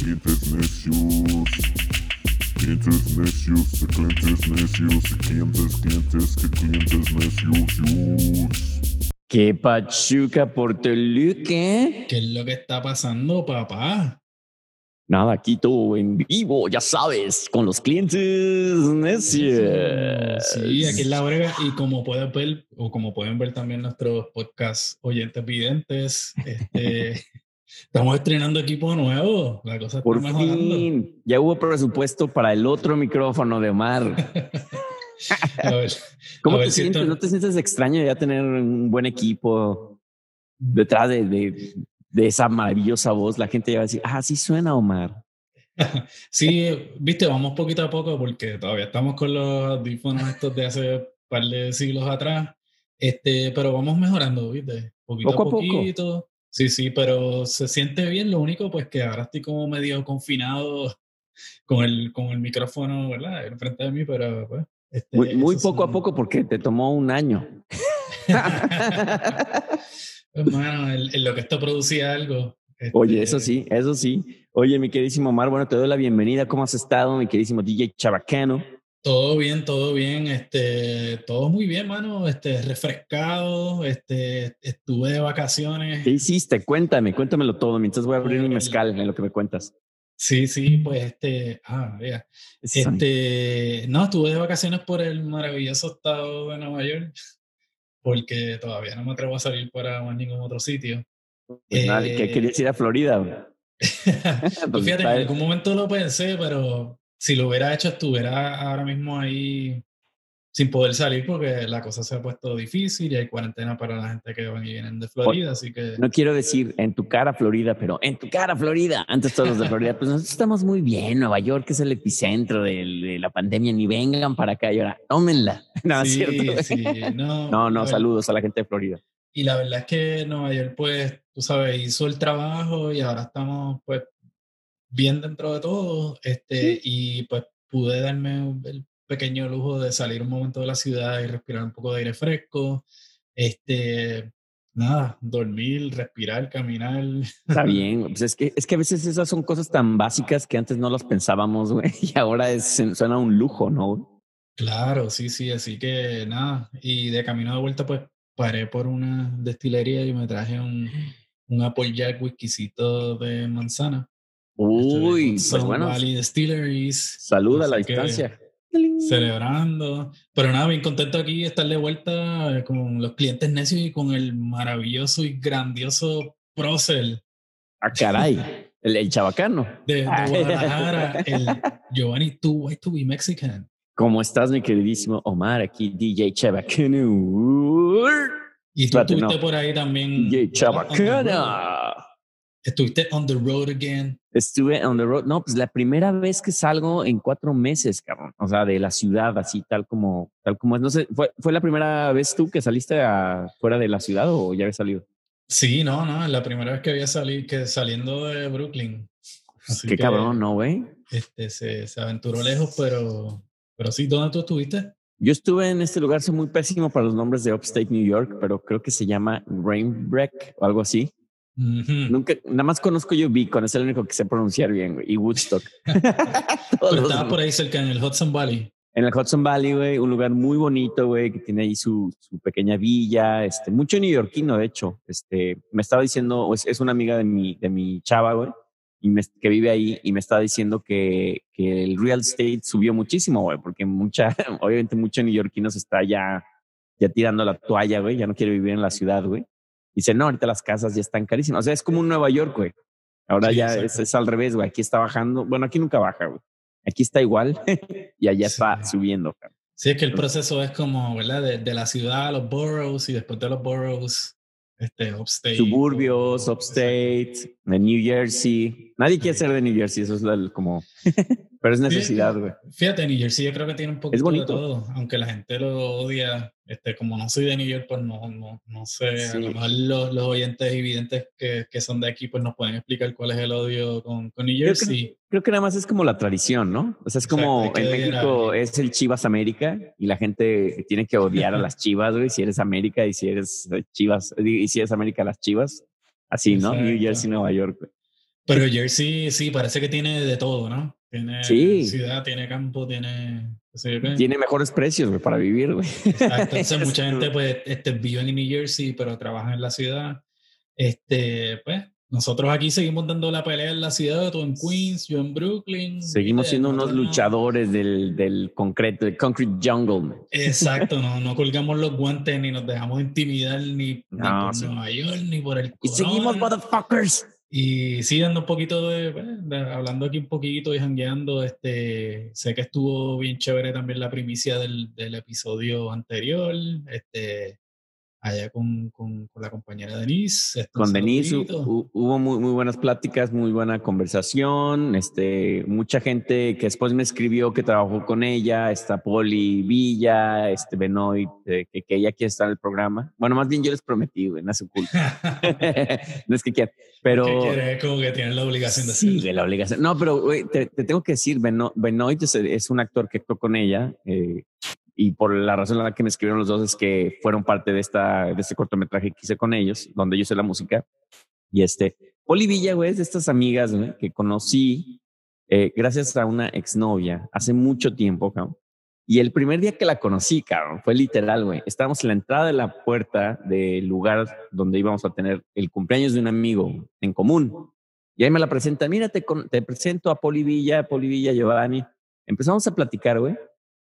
clientes necios. Clientes necios, de clientes necios, de clientes, clientes, que clientes necios. ¿Qué pachuca por Toluca? ¿Qué es lo que está pasando, papá? Nada, aquí todo en vivo, ya sabes, con los clientes necios. Sí, aquí en la brega. Y como pueden ver, o como pueden ver también nuestros podcast oyentes videntes, este, estamos estrenando equipo nuevo. La cosa está Por mejorando. fin, ya hubo presupuesto para el otro micrófono de Omar. A ver, ¿Cómo a ver te si sientes? esto- ¿No te sientes extraño ya tener un buen equipo detrás de, de, de esa maravillosa voz? La gente ya va a decir, ah, sí suena Omar. Sí, viste, vamos poquito a poco porque todavía estamos con los audífonos estos de hace un par de siglos atrás. Este, pero vamos mejorando, viste, poquito Poco a a poco. Sí, sí, pero se siente bien. Lo único, pues, que ahora estoy como medio confinado con el, con el micrófono, ¿verdad? Enfrente de mí, pero pues. este, Muy, muy esos poco a poco porque te tomó un año. Hermano, en, en lo que esto producía algo. Oye, este, eso sí, eso sí. Oye, mi queridísimo Omar, bueno, te doy la bienvenida. ¿Cómo has estado, mi queridísimo DJ Chabacano? Todo bien, todo bien, este, todo muy bien, mano, este, refrescado, este, estuve de vacaciones. ¿Qué hiciste? Cuéntame, cuéntamelo todo mientras voy a abrir mi Órale. mezcal en lo que me cuentas. Sí, sí, pues este, ah, mira, este, no, estuve de vacaciones por el maravilloso estado de Nueva York, porque todavía no me atrevo a salir para más ningún otro sitio. Pues ¿qué eh, querías ir a Florida? Pues Pues fíjate, en algún momento lo pensé, pero si lo hubiera hecho, estuviera ahora mismo ahí sin poder salir porque la cosa se ha puesto difícil y hay cuarentena para la gente que van y vienen de Florida, así que... No quiero decir en tu cara, Florida, pero en tu cara, Florida. Antes todos de Florida, pues nosotros estamos muy bien. Nueva York es el epicentro del- de, la pandemia. Ni vengan para acá y ahora tómenla. No, sí, cierto. sí, no, No, no, saludos a la gente de Florida. Y la verdad es que Nueva York, pues, tú sabes, hizo el trabajo y ahora estamos, pues, bien dentro de todo. Este, Y pues pude darme el pequeño lujo de salir un momento de la ciudad y respirar un poco de aire fresco. Este, nada, dormir, respirar, caminar. Está bien. Pues es que, es que a veces esas son cosas tan básicas que antes no las pensábamos, güey. Y ahora es, suena un lujo, ¿no? Claro, sí, sí, así que nada. Y de camino de vuelta, pues paré por una destilería y me traje un, un Applejack whiskycito de manzana. Uy, pues bueno. Valley Distilleries. Salud a la distancia. Celebrando. Pero nada, bien contento aquí de estar de vuelta con los clientes necios y con el maravilloso y grandioso Procel Ah, caray. El, el chabacano. de, de Guadalajara, el Giovanni Too White to be Mexican. ¿Cómo estás, mi queridísimo Omar? Aquí DJ Chabacano. Y tú estuviste no. por ahí también. DJ. Chabacana. Estuviste on the road again. Estuve on the road. No, pues la primera vez que salgo en cuatro meses, cabrón. O sea, de la ciudad, así tal como, tal como es. No sé, ¿fue, fue la primera vez tú que saliste a, fuera de la ciudad o ya habías salido? Sí, no, no, la primera vez que había salido, que saliendo de Brooklyn. Así Qué que, cabrón, ¿no, güey? Este, se, se aventuró lejos, pero, pero sí, ¿dónde tú estuviste? Yo estuve en este lugar, soy muy pésimo para los nombres de Upstate New York, pero creo que se llama Rainbreak o algo así. Nunca, nada más conozco yo Beacon, es el único que sé pronunciar bien, güey, y Woodstock. Pero los estabas por ahí cerca en el Hudson Valley. En el Hudson Valley, güey, un lugar muy bonito, güey, que tiene ahí su, su pequeña villa, este, mucho neoyorquino, de hecho. Este, me estaba diciendo, es, es una amiga de mi, de mi chava, güey, y me- que vive ahí, y me estaba diciendo que, que el real estate subió muchísimo, güey, porque mucha, obviamente mucho neoyorquino se está ya, ya tirando la toalla, güey, ya no quiere vivir en la ciudad, güey. Dice, no, ahorita las casas ya están carísimas. O sea, es como un Nueva York, güey. Ahora Sí, ya es, es al revés, güey. Aquí está bajando. Bueno, aquí nunca baja, güey. Aquí está igual y allá Sí. está subiendo. cabrón. Sí, es que el proceso es como, ¿verdad? De, de la ciudad a los boroughs y después de los boroughs, este, upstate. Suburbios, upstate, de New Jersey. Nadie quiere ser de New Jersey, eso es como. Pero es necesidad, güey. Fíjate, New Jersey yo creo que tiene un poquito de bonito. todo, aunque la gente lo odia. Este, como no soy de New York, pues no, no, no sé. Sí. A lo mejor los, los oyentes y videntes que, que son de aquí, pues nos pueden explicar cuál es el odio con, con New Creo que- Jersey. Creo que nada más es como la tradición, ¿no? O sea, es como Exacto, en México es el Chivas América y la gente tiene que odiar a las Chivas, güey, si eres América y si eres eh, Chivas, y si eres América las Chivas. Así, ¿no? New Exacto. Jersey, Nueva York, güey. Pero Jersey sí, parece que tiene de todo, ¿no? Tiene Sí. ciudad, tiene campo, tiene... qué. Tiene mejores precios para vivir, güey. Entonces mucha gente pues este, vive en New Jersey, pero trabaja en la ciudad. Este, pues nosotros aquí seguimos dando la pelea en la ciudad, tú en Queens, yo en Brooklyn. Seguimos siendo unos luchadores del, del concreto, del concrete jungle. man. Exacto, no, no colgamos los guantes ni nos dejamos intimidar ni, ni No, por sí. Nueva York ni por el Y seguimos, corona. motherfuckers. Y sí, dando un poquito de, hablando aquí un poquito y jangueando, este, sé que estuvo bien chévere también la primicia del, del episodio anterior, este, allá con, con, con la compañera Denise. Con Denise hu- hubo muy, muy buenas pláticas, muy buena conversación. Este, mucha gente que después me escribió que trabajó con ella, está Poli Villa, este Benoit, eh, que, que ella quiere estar en el programa. Bueno, más bien yo les prometí, güey, no es su culpa. no es que quieran, pero ¿Qué quiere? Como que tienen la obligación de sí, hacerlo. de la obligación. No, pero güey, te, te tengo que decir, Beno- Benoit es, es un actor que actuó con ella. eh, y por la razón en la que me escribieron los dos es que fueron parte de esta de este cortometraje que hice con ellos, donde yo hice la música. Y este, Poli Villa, güey, es de estas amigas güey, que conocí eh, gracias a una exnovia hace mucho tiempo, cabrón. Y el primer día que la conocí, cabrón, fue literal, güey. Estábamos en la entrada de la puerta del lugar donde íbamos a tener el cumpleaños de un amigo en común. Y ahí me la presenta, mira, te, te presento a Poli Villa, Poli Villa, Giovanni. Empezamos a platicar, güey.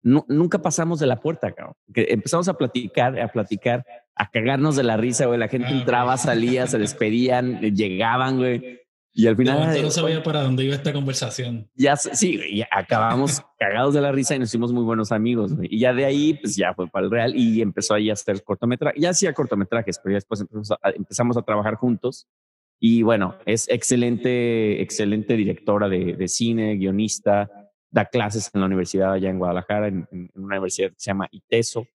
Nu- nunca pasamos de la puerta, cabrón. Que empezamos a platicar, a platicar, a cagarnos de la risa, güey. La gente Ah, entraba, salía, se despedían, eh, llegaban, güey. Y al final, eh, no sabía para dónde iba esta conversación. ya sí, ya acabamos cagados de la risa y nos hicimos muy buenos amigos. güey. Y ya de ahí, pues ya fue para el Real y empezó ahí a hacer cortometrajes. Ya hacía cortometrajes, pero ya después empezamos a, empezamos a trabajar juntos. Y bueno, es excelente, excelente directora de, de cine, guionista, da clases en la universidad allá en Guadalajara, en, una universidad que se llama ITESO.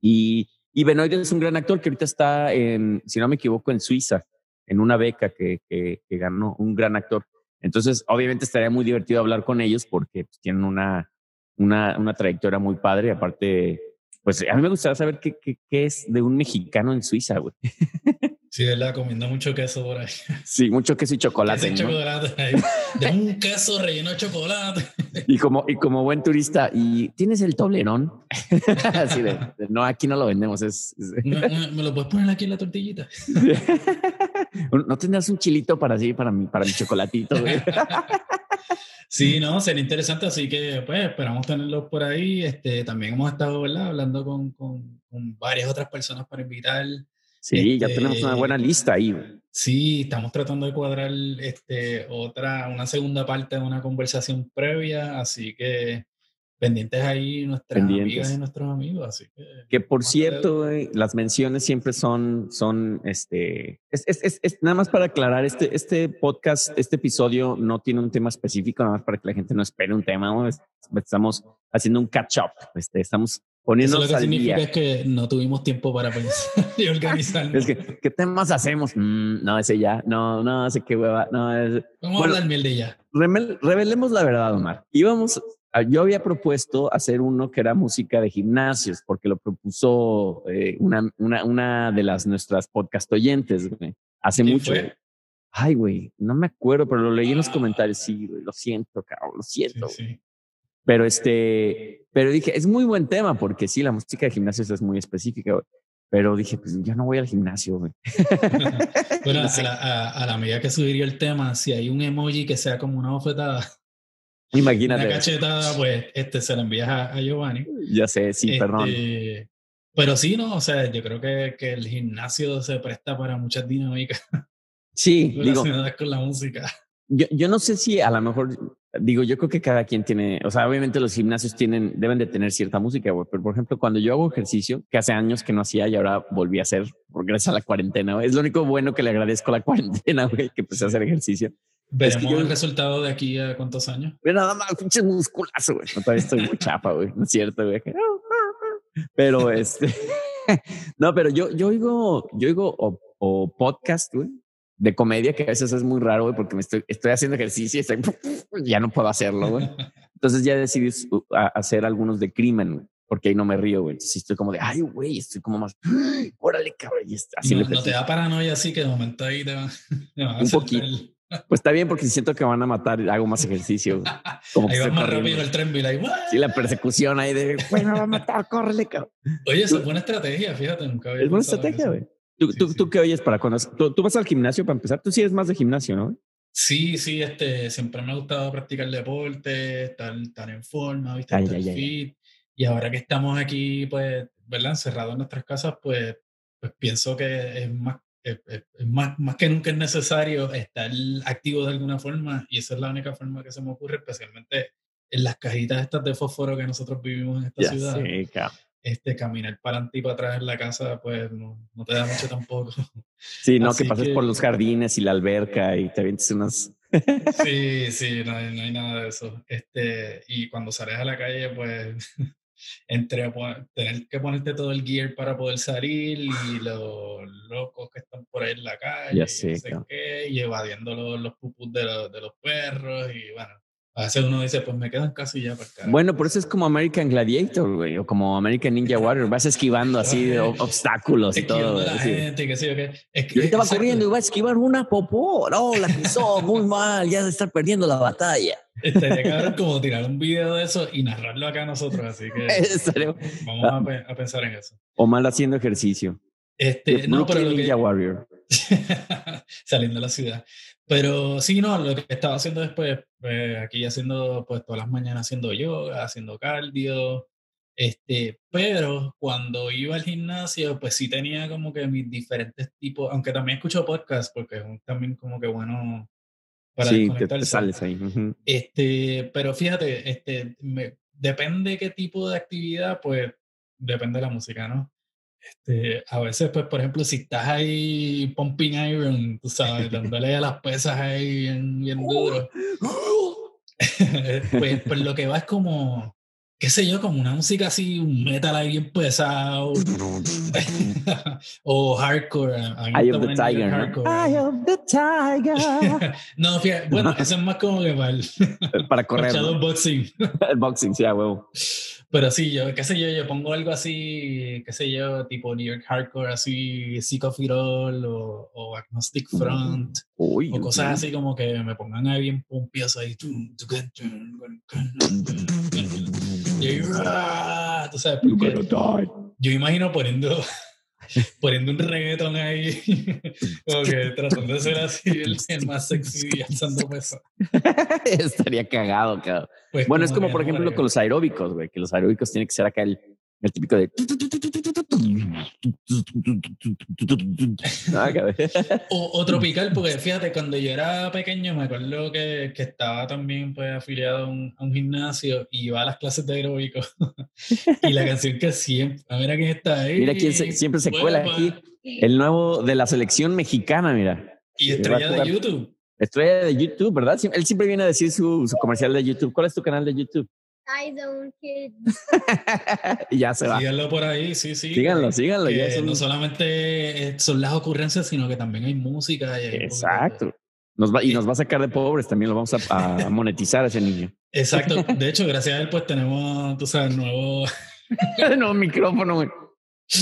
Y, y es un gran actor que ahorita está en, si no me equivoco, en Suiza, en una beca que, que, que ganó, un gran actor. Entonces, obviamente estaría muy divertido hablar con ellos porque pues, tienen una, una, una trayectoria muy padre. Aparte, pues a mí me gustaría saber qué, qué, qué es de un mexicano en Suiza, güey. Sí, ¿verdad? Comiendo mucho queso por ahí. Sí, mucho queso y chocolate. Queso y ¿no? chocolate ahí. De un queso relleno de chocolate. Y como, y como buen turista, ¿y tienes el toblerón? Así de, de, no, aquí no lo vendemos. Es, es- No, no, ¿Me lo puedes poner aquí en la tortillita? ¿No tendrás un chilito para así, para mi, para mi chocolatito? Sí, no, sería interesante, así que pues esperamos tenerlos por ahí. Este, también hemos estado ¿verdad? hablando con, con, con varias otras personas para invitar. Sí, ya Este- tenemos una buena lista ahí. Sí, estamos tratando de cuadrar este, otra, una segunda parte de una conversación previa, así que pendientes ahí nuestras Pendientes. amigas y nuestros amigos, así que... Que por cierto, güey, las menciones siempre son, son, este, es, es, es, es- nada más para aclarar, este, este podcast, este episodio no tiene un tema específico, nada más para que la gente no espere un tema, estamos haciendo un catch up, este, estamos Eso poniéndonos lo que al significa día. es que no tuvimos tiempo para pensar y organizarnos. Es que, ¿qué temas hacemos? Mm, no, ese ya, no, no, ese qué hueva, no, es, Vamos bueno. a hablar miel de ya. Revelemos la verdad, Omar. Íbamos, yo había propuesto hacer uno que era música de gimnasios, porque lo propuso eh, una, una, una de las nuestras podcast oyentes, güey, hace ¿Quién mucho. fue? Ay, güey, no me acuerdo, pero lo leí en los comentarios. Sí, güey, lo siento, cabrón, lo siento. sí. Pero este, pero dije, es muy buen tema, porque sí, la música de gimnasios es muy específica, güey. Pero dije, pues yo no voy al gimnasio, güey. Bueno, No sé. a, la, a, a la medida que subiría el tema, si hay un emoji que sea como una bofetada, una Imagínate. cachetada, pues este, se la envías a, a Giovanni. Ya sé, sí, Este, perdón. Pero sí, no, o sea, yo creo que, que el gimnasio se presta para muchas dinámicas Sí, digo, relacionadas con la música. Yo, yo no sé si a lo mejor, digo, yo creo que cada quien tiene, o sea, obviamente los gimnasios tienen, deben de tener cierta música, güey, pero por ejemplo, cuando yo hago ejercicio, que hace años que no hacía y ahora volví a hacer, por gracias a la cuarentena, es lo único bueno que le agradezco a la cuarentena, güey, que empecé a hacer ejercicio. Veremos yo- el resultado de aquí a cuántos años. Nada más, pinche musculazo, güey. No, todavía estoy muy chapa, güey, no es cierto, güey. Pero este, no, pero yo, yo oigo, yo oigo o, o podcast, güey, de comedia, que a veces es muy raro, güey, porque me estoy, estoy haciendo ejercicio y estoy, ya no puedo hacerlo, güey. Entonces ya decidí hacer algunos de crimen, güey, porque ahí no me río, güey. Entonces estoy como de, ay, güey, estoy como más, órale, cabrón. Y así no, no te da paranoia así que de momento ahí te va, te va a Un poquito. el- Pues está bien porque si siento que van a matar, hago más ejercicio. Como Ahí va más corriendo. rápido el tren, y. Sí, la persecución ahí de, me va a matar, córrele, cabrón. Oye, esa es buena estrategia, fíjate, nunca había Es buena estrategia, güey. ¿Tú, Sí, tú, sí. ¿Tú qué oyes para conocer? ¿Tú, tú vas al gimnasio para empezar? Tú sí eres más de gimnasio, ¿no? Sí, sí, este, siempre me ha gustado practicar deporte, estar, estar en forma, ¿viste? Ay, estar ay, ay, ay. fit. Y ahora que estamos aquí, pues, ¿verdad? Encerrados en nuestras casas, pues, pues pienso que es más, es, es- es más, más que nunca es necesario estar activo de alguna forma y esa es la única forma que se me ocurre, especialmente en las cajitas estas de fósforo que nosotros vivimos en esta Ya ciudad. sé. Este, caminar para adelante y para atrás en la casa, pues, no, no te da mucho tampoco. Sí, no, Así que pases que- por los jardines y la alberca y te avientes unas... Sí, sí, no hay, no hay nada de eso. Este, y cuando sales a la calle, pues, entre tener que ponerte todo el gear para poder salir y los locos que están por ahí en la calle, Ya y no sé qué, y evadiendo los, los pupus de, los, de los perros, y bueno, a veces uno dice, pues me casa y ya para el carajo. Bueno, por eso es como American Gladiator, güey, o como American Ninja Warrior. Vas esquivando así de ob- obstáculos y todo. la sí. gente. Es que- Y ahorita va corriendo y va a esquivar una popó. No, la pisó muy mal, ya se está perdiendo la batalla. Estaría cabrón como tirar un video de eso y narrarlo acá nosotros, así que vamos a, pe- a pensar en eso. o mal haciendo ejercicio. Este, no, pero lo que, Ninja Warrior. saliendo de la ciudad. Pero sí, no, lo que estaba haciendo después, eh, aquí haciendo, pues todas las mañanas haciendo yoga, haciendo cardio, este, pero cuando iba al gimnasio, pues sí tenía como que mis diferentes tipos, aunque también escucho podcast, porque es un- también como que bueno para Sí, te, te sales ahí. Este, pero fíjate, este, me- depende qué tipo de actividad, pues depende de la música, ¿no? Este, a veces, pues, por ejemplo, si estás ahí pumping iron, tú sabes, dándole a las pesas ahí bien, bien duro, pues, pues lo que va es como, qué sé yo, como una música así, un metal ahí bien pesado, o hardcore. a mí me Eye gusta of the Tiger, ¿no? hardcore. Eye of the Tiger. No, fíjate, bueno, eso es más como que para el, Para para correr. el ¿no? shadowboxing. El boxing, sí, a huevo. Pero sí, yo, qué sé yo, yo pongo algo así, qué sé yo, tipo New York Hardcore, así, Sick of It All, o, o Agnostic Front, Uy, o cosas así como que me pongan ahí bien pompioso ahí. Y, ¡ah! tú sabes, porque yo imagino poniendo, poniendo un reggaeton ahí, como que tratando de ser así el, el más sexy y alzando peso. Estaría cagado, cabrón. Pues Bueno, es como por ejemplo reggaetón. con los aeróbicos, güey, que los aeróbicos tienen que ser acá el, el típico de. Ah. O, o tropical, porque fíjate, cuando yo era pequeño me acuerdo que, que estaba también pues, afiliado a un, a un gimnasio y iba a las clases de aeróbico. y la canción que siempre, a ver quién está ahí. Mira quién se- siempre se cuela Huepa. aquí. El nuevo de la selección mexicana, mira. Y estrella de. YouTube. Estrella de YouTube, ¿verdad? Él siempre viene a decir su, su comercial de YouTube. ¿Cuál es tu canal de YouTube? I don't kid. y ya se va. Síganlo por ahí, sí, sí. Síganlo, síganlo. Ya no solamente eh, son las ocurrencias, sino que también hay música. Y hay Exacto. Nos va, y nos va a sacar de pobres también, lo vamos a, a monetizar a ese niño. Exacto. De hecho, gracias a él, pues tenemos, tú sabes, nuevo. no, micrófono, güey.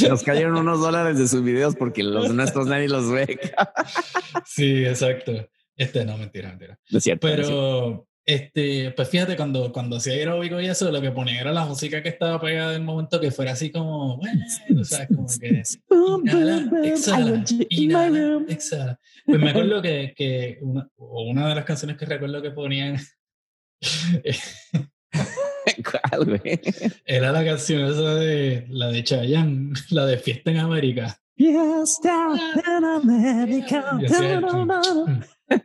Nos cayeron unos dólares de sus videos porque los nuestros nadie los ve. Sí, exacto. Este, no, mentira, mentira. No es cierto. no es cierto. Este, pues fíjate, cuando, cuando hacía aeróbico y eso, lo que ponía era la música que estaba pegada en el momento que fuera así como, bueno, o sea, como que inhala, exhala, inhala, exhala. Pues me acuerdo que, que una, o una de las canciones que recuerdo que ponían ¿Cuál, güey? era la canción esa de la de Chayanne, la de Fiesta en América. Fiesta en América.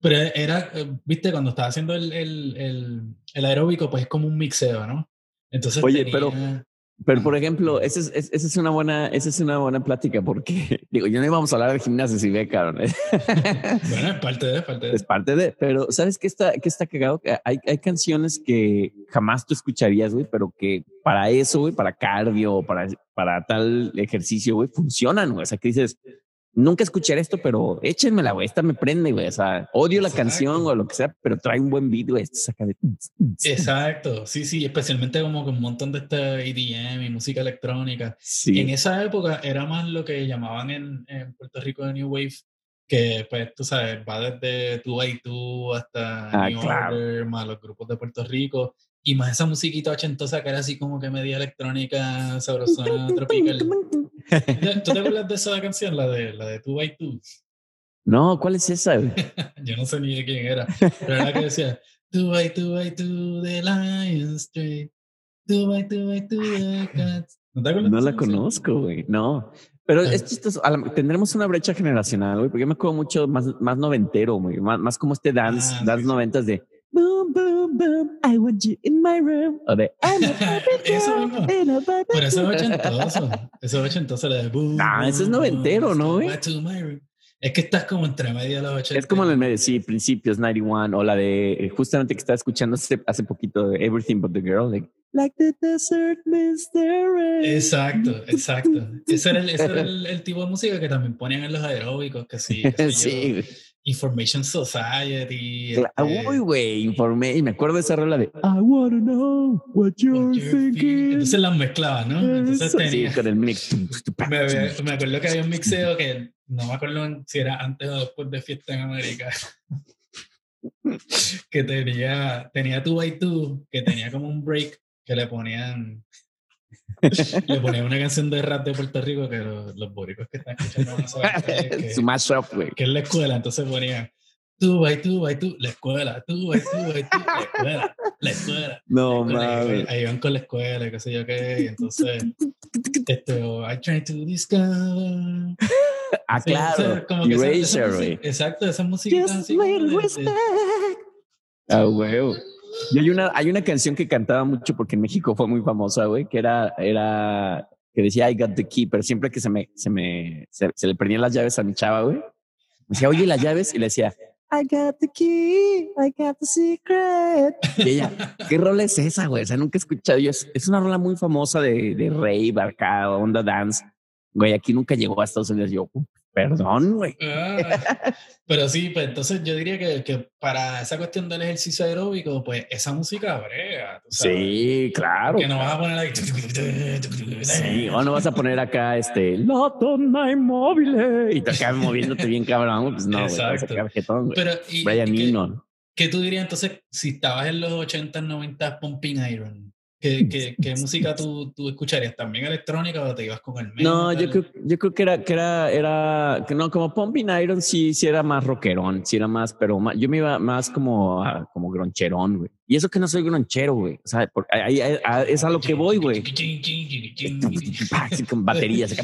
Pero era, eh, viste, cuando estaba haciendo el, el, el, el aeróbico, pues es como un mixeo, ¿no? Entonces Oye, tenía- pero- Pero por ejemplo, esa es, es- esa es una buena, esa es una buena plática porque digo, yo no íbamos a hablar de gimnasio si ve, cabrón. Bueno, es parte de, es parte de. es parte de, pero ¿sabes qué está, qué está cagado? Hay, hay canciones que jamás tú escucharías, güey, pero que para eso, güey, para cardio, para, para tal ejercicio, güey, funcionan, güey. O sea, que dices, nunca escucharé esto, pero échenmela, güey, esta me prende, güey. O sea, odio la Exacto. canción o lo que sea, pero trae un buen beat, güey. Saca de... Exacto, sí, sí, especialmente como que un montón de este EDM y música electrónica. Sí. En esa época era más lo que llamaban en, en Puerto Rico de New Wave, que pues tú sabes, va desde tú y tú hasta Ah, New claro. Order, más los grupos de Puerto Rico, y más esa musiquita ochentosa que era así como que media electrónica, sabrosona, tropical. ¿Tú te acuerdas de esa canción, la de, la de Two by Two? No, ¿cuál es esa? Yo no sé ni de quién era, pero era la que decía Two by Two by Two de Lion Street, Two by Two by Two de Cats. ¿No te la conozco, güey. No. Pero Ah. es chistoso. tendremos una brecha generacional, güey, porque yo me acuerdo mucho más, más noventero, güey. Más, más como este dance, Ah, dance sí. noventas de boom, boom, boom, I want you in my room. O de I'm a Eso mismo. in a Barbie Pero eso es ochentoso. Eso es ochentoso. La de boom, Ah, ese es noventero, boom, ¿no, güey? back to my room. Es que estás como entre medio de los 80. Es como en el medio, sí, principios 91 o la de eh, justamente que estaba escuchando hace, hace poquito de Everything But the Girl, like, like the desert Mr. Rain. Exacto, exacto. Ese era, el, ese era el, el tipo de música que también ponían en los aeróbicos, que sí. yo, sí, güey. Information Society. Este, Uy, güey, informé y me acuerdo de esa rola de I wanna know what you're what you're feeling. thinking. Entonces las mezclaba, ¿no? Entonces Eso, sí, tenía. con el mix. Me, acuerdo que había un mixeo que no me acuerdo si era antes o después de Fiesta en América. que tenía, tenía two by two, que tenía como un break que le ponían. le ponían una canción de rap de Puerto Rico que los, los boricos que están escuchando no saben qué es, que, güey. que es la escuela, entonces ponían two by two by two, la escuela, two by two by two, la escuela, la escuela. No mames. ahí van con la escuela, y qué sé yo qué, y entonces, este, o, I try to discover. Ah, Sí, o sea, claro. como que esa- esa Erasure, música- güey. Exacto, esas musiquitas Just así. respect. Ah, güey. Y hay una, hay una canción que cantaba mucho porque en México fue muy famosa, güey, que era, era, que decía I got the key, pero siempre que se me, se me, se, le perdían las llaves a mi chava, güey, me decía, oye, las llaves, y le decía, I got the key, I got the secret. Y ella, ¿qué rola es esa, güey? O sea, nunca he escuchado. yo. Es, una rola muy famosa de, de rave, onda dance. Güey, aquí nunca llegó a Estados Unidos. Yo, perdón, güey. Ah, pero sí, pues entonces yo diría que, que para esa cuestión del ejercicio aeróbico, pues esa música brega. Sí, claro. Que no vas a poner ahí. Sí, o no vas a poner acá este la donna inmóvil y te acabas moviéndote bien cabrón, pues no, güey. Pero, y, Brian que-. ¿Qué tú dirías entonces si estabas en los 80, 90 Pumping Iron? ¿Qué, qué, qué música tú, tú escucharías? ¿También electrónica o te ibas con el No, metal? yo creo, yo creo que era, que era, era, que no, como Pumping Iron sí, sí era más rockerón, sí era más, pero más- yo me iba más como, como groncherón, güey. Y eso que no soy gronchero, güey. O sea, por- ahí- ahí- a- es a lo que voy, güey. Con baterías.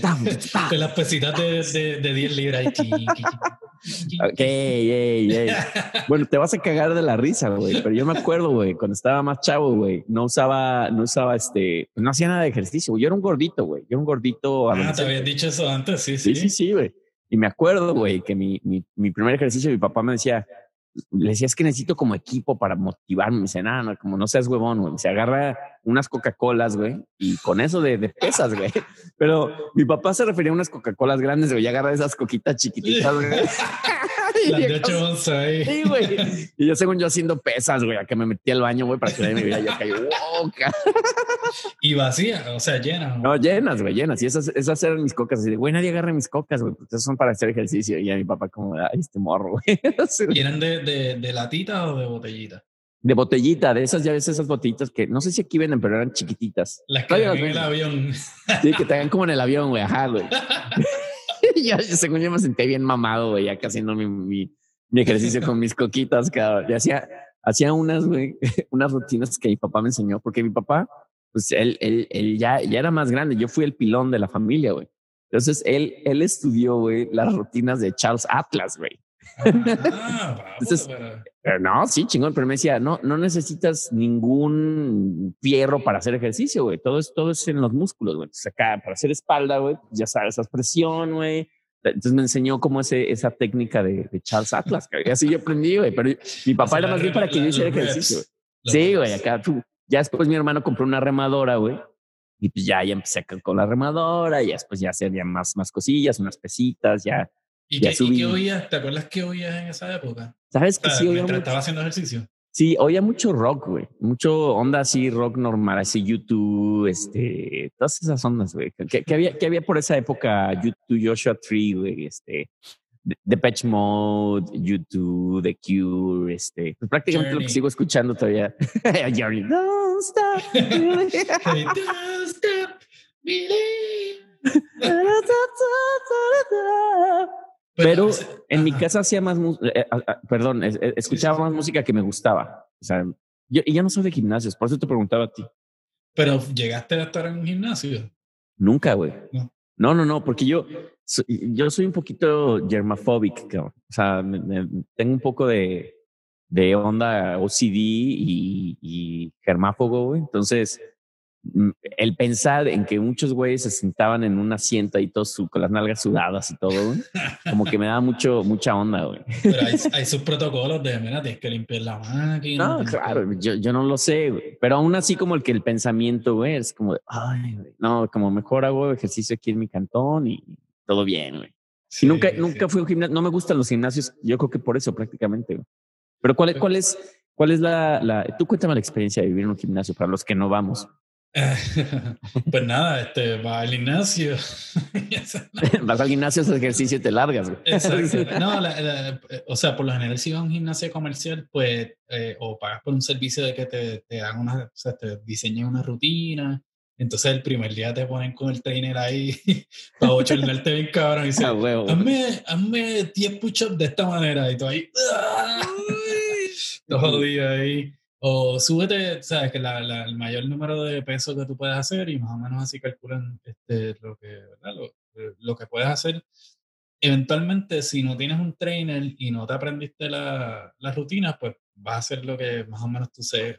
Con las pesitas de, de, de 10 libras. Ok, ey, ey. Bueno, te vas a cagar de la risa, güey. Pero yo me acuerdo, güey, cuando estaba más chavo, güey, no usaba, no usaba este, no hacía nada de ejercicio. güey. Yo era un gordito, güey. Yo era un gordito. Ah, te habías dicho eso antes, sí, sí. Sí, sí, sí, güey. Y me acuerdo, güey, que mi, mi, mi primer ejercicio, mi papá me decía, le decía, es que necesito como equipo para motivarme. Me dice, nada, no, como no seas huevón, güey. Se agarra unas Coca-Colas, güey, y con eso de, de pesas, güey. Pero mi papá se refería a unas Coca-Colas grandes, güey, y agarra esas coquitas chiquititas, güey. Las de 8 onzas ahí. Sí, güey. Y yo según yo haciendo pesas, güey, a que me metí al baño, güey, para que nadie me viera. Yo caí, wow, ca- Y vacía, o sea, llena. No, llenas, güey, llenas. Y esas, esas eran mis cocas. Así de, güey, nadie agarre mis cocas, güey, porque esas son para hacer ejercicio. Y a mi papá como, ay, este morro, güey. ¿Y eran de, de, de latita o de botellita? De botellita, de esas, ya ves, esas botellitas que no sé si aquí venden, pero eran chiquititas. Las que en el avión. Sí, que te hagan como en el avión, güey, ajá, güey. Yo, según yo me senté bien mamado, güey, acá haciendo mi, mi, ejercicio con mis coquitas, cabrón. Hacía, hacía unas, unas rutinas que mi papá me enseñó, porque mi papá, pues él, él, él ya, ya era más grande. Yo fui el pilón de la familia, güey. Entonces él, él estudió, güey, las rutinas de Charles Atlas, güey. Ah, Entonces, Pero no, sí, chingón, pero me decía, no, no necesitas ningún fierro para hacer ejercicio, güey. Todo es, todo es en los músculos, güey. Entonces acá, para hacer espalda, güey, ya sabes, esa presión, güey. Entonces me enseñó cómo ese, esa técnica de, de Charles Atlas, güey. Así yo aprendí, güey. Pero mi papá O sea, era más bien para que yo hiciera ejercicio, güey. Sí, güey, acá tú. Ya después mi hermano compró una remadora, güey. Y pues ya, ya empecé con la remadora y después ya hacía más, más cosillas, unas pesitas, ya. ¿Y ya qué, y subí. qué oías? ¿Te acuerdas qué oías en esa época? ¿Sabes O que sea, sí oía mientras mucho? estaba haciendo ejercicio. Sí, oía mucho rock, güey. Mucho onda así, rock normal, así YouTube, este, todas esas ondas, güey. Que, que había, que había por esa época YouTube, Joshua Tree, güey, este, The Patch Mode, YouTube, The Cure, este, pues prácticamente lo que Journey. sigo escuchando todavía. Journey, don't stop. Don't stop believing. Pero en mi casa hacía más, eh, perdón, es- escuchaba más música que me gustaba. O sea, yo, y yo no soy de gimnasios, por eso te preguntaba a ti. Pero llegaste a estar en un gimnasio. Nunca, güey. No. No, no, no, porque yo, yo soy un poquito germaphobic, cabrón. O sea, me- me- tengo un poco de, de onda OCD y, y germáfobo, güey. Entonces, el pensar en que muchos güeyes se sentaban en un asiento y todos con las nalgas sudadas y todo, güey, como que me da mucho, mucha onda, güey. Pero hay, hay sus protocolos de, mira, tienes que limpiar la máquina. No, claro, yo, yo no lo sé, güey. Pero aún así como el que el pensamiento, güey, es como de, ay, güey, no, como mejor hago ejercicio aquí en mi cantón y todo bien, güey. Sí, y nunca, sí. nunca fui a un gimnasio, no me gustan los gimnasios, yo creo que por eso prácticamente, güey. Pero ¿cuál, es- cuál es, cuál es la, la, tú cuéntame la experiencia de vivir en un gimnasio para los que no vamos. pues nada, este, va al gimnasio. Vas al gimnasio, haces ejercicio y te largas, güey. Exacto. No, la- la- o sea, por lo general, si vas a un gimnasio comercial, pues, eh, o pagas por un servicio de que te, te hagan una, o sea, te diseñen una rutina. Entonces, el primer día te ponen con el trainer ahí para bochornarte bien cabrón y dice, Ah, huevo. hazme, hazme 10 push-ups de esta manera. Y tú ahí, ¡ah! todo jodido ahí. O súbete, sabes que la, la- el mayor número de pesos que tú puedes hacer y más o menos así calculan este, lo, que. Lo, lo que puedes hacer. Eventualmente, si no tienes un trainer y no te aprendiste la- las rutinas, pues vas a hacer lo que más o menos tú se- eh,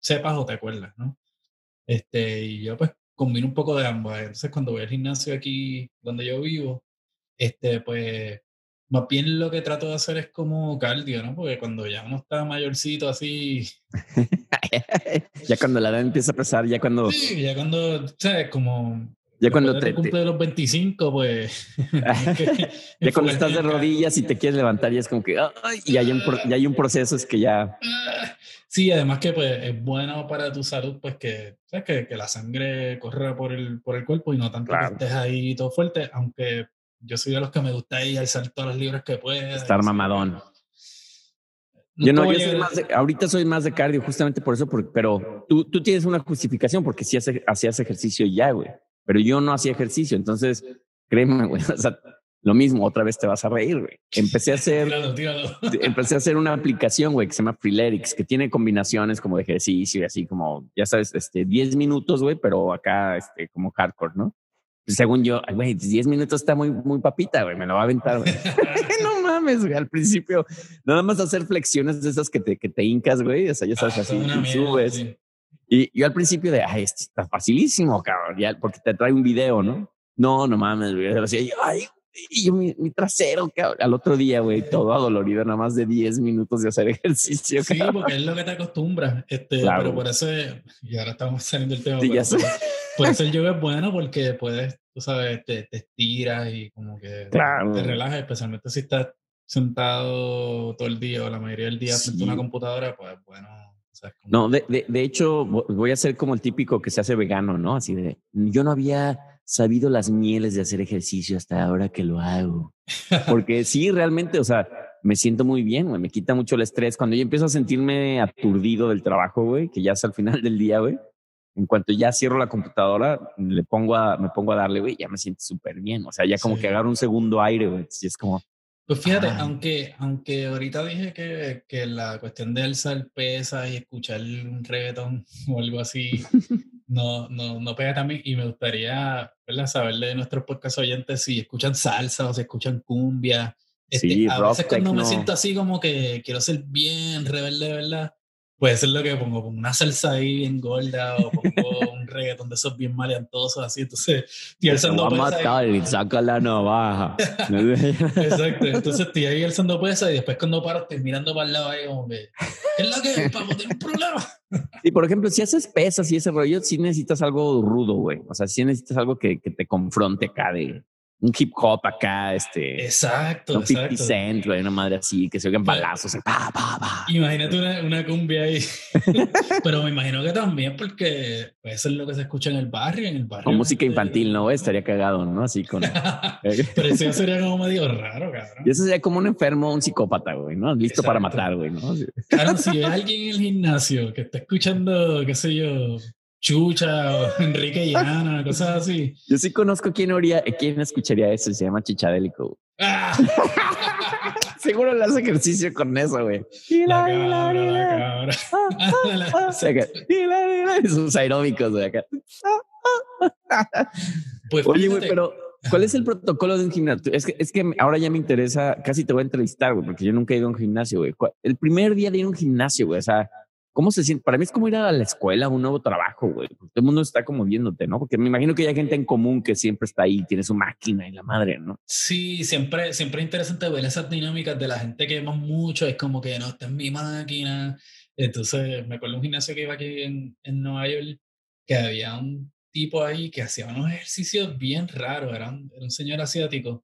sepas o te acuerdas, ¿no? Este, y yo pues combino un poco de ambas. Entonces, cuando voy al gimnasio aquí donde yo vivo, este, pues más bien lo que trato de hacer es como cardio, ¿no? Porque cuando ya uno está mayorcito así, ya cuando la edad empieza a pesar, ya cuando, sí, ya cuando, ¿sabes? Como... ya cuando te, cumple los 25, pues... ya cuando estás de rodillas y te quieres levantar y es como que, ay, y hay un, ya hay un proceso, es que ya, Sí, además que pues, es bueno para tu salud, pues que, ¿sabes? que, que la sangre corra por el, por el cuerpo y no tanto Claro. que estés ahí todo fuerte, aunque yo soy de los que me gusta ir alzar todas las libras que pueda. Estar mamadón. Yo no, yo a soy más de- ahorita soy más de cardio justamente por eso, por- pero tú, tú tienes una justificación porque sí hace- hacías ejercicio ya, güey, pero yo no hacía ejercicio, entonces créeme, güey, o sea, lo mismo, otra vez te vas a reír, güey. Empecé a hacer, Tíralo, tíralo. empecé a hacer una aplicación, güey, que se llama Freeletics, que tiene combinaciones como de ejercicio y así como, ya sabes, este, 10 minutos, güey, pero acá, este, como hardcore, ¿no? Según yo, güey, 10 minutos está muy, muy papita, güey, me lo va a aventar, güey. no mames, güey, al principio, nada más hacer flexiones de esas que te, que te hincas, güey, o sea, ya sabes, Ah, así, y mierda, subes. sí. Y yo al principio de, ay, está facilísimo, cabrón, ya, porque te trae un video, ¿no? No, no mames, güey, así, ay, y yo, mi, mi trasero, cabrón. Al otro día, güey, todo adolorido, nada más de 10 minutos de hacer ejercicio, Sí, cabrón. porque es lo que te acostumbras. Este, Claro. Pero por eso, es- y ahora estamos saliendo del tema, Sí, ya sé. Eso el yoga es bueno porque puedes, tú sabes, te, te estiras y como que Claro. te relajas, especialmente si estás sentado todo el día o la mayoría del día frente a una Sí. computadora, pues bueno. o sea, es como- No, de, de, de hecho, vo- voy a ser como el típico que se hace vegano, ¿no? Así de, yo no había sabido las mieles de hacer ejercicio hasta ahora que lo hago. Porque sí, realmente, o sea, me siento muy bien, güey, me quita mucho el estrés. Cuando yo empiezo a sentirme aturdido del trabajo, güey, que ya es al final del día, güey, en cuanto ya cierro la computadora, le pongo a, me pongo a darle, güey, ya me siento súper bien. O sea, ya como Sí. que agarro un segundo aire, güey. Y es como, Pues fíjate, Ay. aunque, aunque ahorita dije que, que la cuestión de alzar pesas y escuchar un reggaetón o algo así no, no, no pega también y me gustaría ¿verdad? saber de nuestros podcast oyentes si escuchan salsa o si escuchan cumbia. Este, Sí, a veces cuando me siento así como que quiero ser bien rebelde, ¿verdad? Puede ser lo que pongo, pongo una salsa ahí bien gorda o pongo un reggaetón de esos bien maleantosos así, entonces estoy alzando voy a matar y saca la navaja. Exacto, entonces estoy ahí alzando pesas y después cuando paro estoy mirando para el lado ahí como que, ¿qué es lo que es? Para tener un problema. Y por ejemplo, si haces pesas y ese rollo, sí necesitas algo rudo, güey. O sea, sí necesitas algo que, que te confronte acá de, un hip hop acá, este. Exacto, un 50 exacto. Cent, una madre así, que se oigan balazos, y pa, pa, pa. Imagínate una, una cumbia ahí. Pero me imagino que también porque pues, eso es lo que se escucha en el barrio. En el barrio Con música infantil, ¿no? Estaría cagado, ¿no? Así con. Pero eso sería como medio raro, cabrón. Y eso sería como un enfermo, un psicópata, güey, ¿no? Listo para matar, güey, ¿no? Claro, si hay alguien en el gimnasio que está escuchando, qué sé yo, Chucha o Enrique Llana, cosas así. Yo sí conozco quién, haría, quién escucharía eso, se llama Chichadélico. ¡Ah! Seguro le hace ejercicio con eso, güey. La cabra, la cabra. Sus aeróbicos, güey, acá. Pues Oye, güey, pero ¿cuál es el protocolo de un gimnasio? Es que, es que ahora ya me interesa, casi te voy a entrevistar, güey, porque yo nunca he ido a un gimnasio, güey. ¿Cuál- El primer día de ir a un gimnasio, güey, o sea, ¿cómo se siente? Para mí es como ir a la escuela, a un nuevo trabajo, güey. Todo el mundo está como viéndote, ¿no? Porque me imagino que hay gente en común que siempre está ahí, tiene su máquina y la madre, ¿no? Sí, siempre, siempre es interesante ver esas dinámicas de la gente que vemos mucho. Es como que no, esta es mi máquina. Entonces, me acuerdo un gimnasio que iba aquí en, en Nueva York, que había un tipo ahí que hacía unos ejercicios bien raros. Era un, era un señor asiático.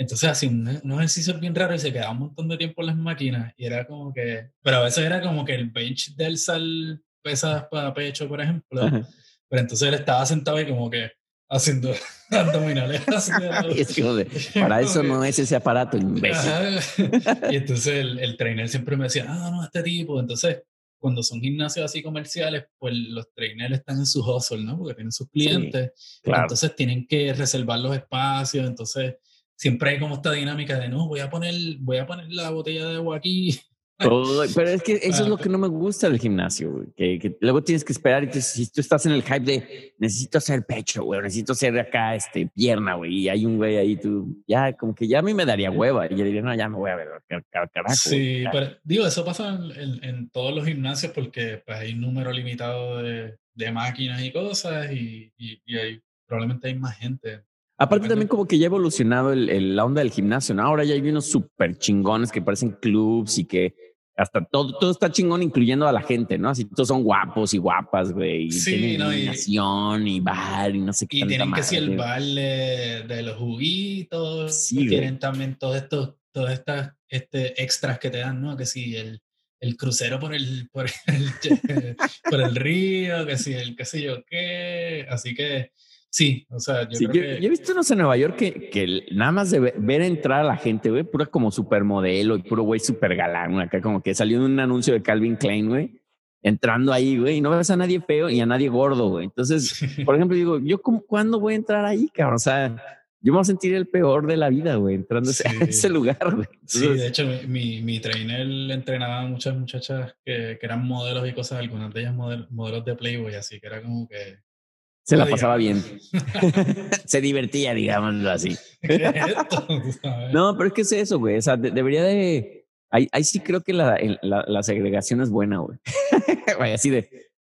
Entonces hacía un- unos ejercicios bien raros y se quedaba un montón de tiempo en las máquinas. Y era como que. Pero a veces era como que el bench del sal pesas para pecho, por ejemplo. Ajá. Pero entonces él estaba sentado ahí como que haciendo abdominales. Y para eso no es ese aparato, imbécil. Ajá. Y entonces el, el trainer siempre me decía, ah, no, este tipo. Entonces, cuando son gimnasios así comerciales, pues los trainers están en su hustle, ¿no? Porque tienen sus clientes. claro. Entonces tienen que reservar los espacios. Entonces, siempre hay como esta dinámica de, no, voy a poner, voy a poner la botella de agua aquí. Pero es que eso es lo que no me gusta del gimnasio, güey. Que, que luego tienes que esperar y te- si tú estás en el hype de necesito hacer pecho, güey, necesito hacer acá este pierna, güey, y hay un güey ahí, tú ya como que ya a mí me daría hueva. Y yo diría, no, ya me voy a ver, car- car- carajo. Sí, pero digo, eso pasa en, en- en todos los gimnasios porque pues, hay un número limitado de, de máquinas y cosas y, y, y hay, probablemente hay más gente. Aparte también como que ya ha evolucionado el, el- la onda del gimnasio, ¿no? Ahora ya hay unos súper chingones que parecen clubs y que hasta todo, todo está chingón, incluyendo a la gente, ¿no? Así todos son guapos y guapas, güey. Y Sí, tienen no, y- y bar y no sé qué. Y tienen que si el bar de, de los juguitos, Sí, tienen también todos estos, todas estas este, extras que te dan, ¿no? Que si el, el crucero por el, por el, por el río, que si el qué sé yo qué. Así que sí, o sea, yo Sí, creo yo, que... yo he visto unos en Nueva York que, que nada más de ver, entrar a la gente, güey, pura como supermodelo y puro güey super galán, acá como que salió de un anuncio de Calvin Klein, güey, entrando ahí, güey, y no ves a nadie feo y a nadie gordo, güey. Entonces, por ejemplo, digo, yo como, ¿cuándo voy a entrar ahí, cabrón? O sea, yo me voy a sentir el peor de la vida, güey, entrando ese- a Sí. ese lugar, güey. Sí, de hecho, mi, mi, mi trainer entrenaba a muchas muchachas que, que eran modelos y cosas, algunas de ellas model- modelos de Playboy, así que era como que... se la pasaba bien. se divertía, digámoslo así. No, pero es que es eso, güey. O sea, de- debería de. Ahí, ahí sí creo que la, la, la segregación es buena, güey. Güey, así de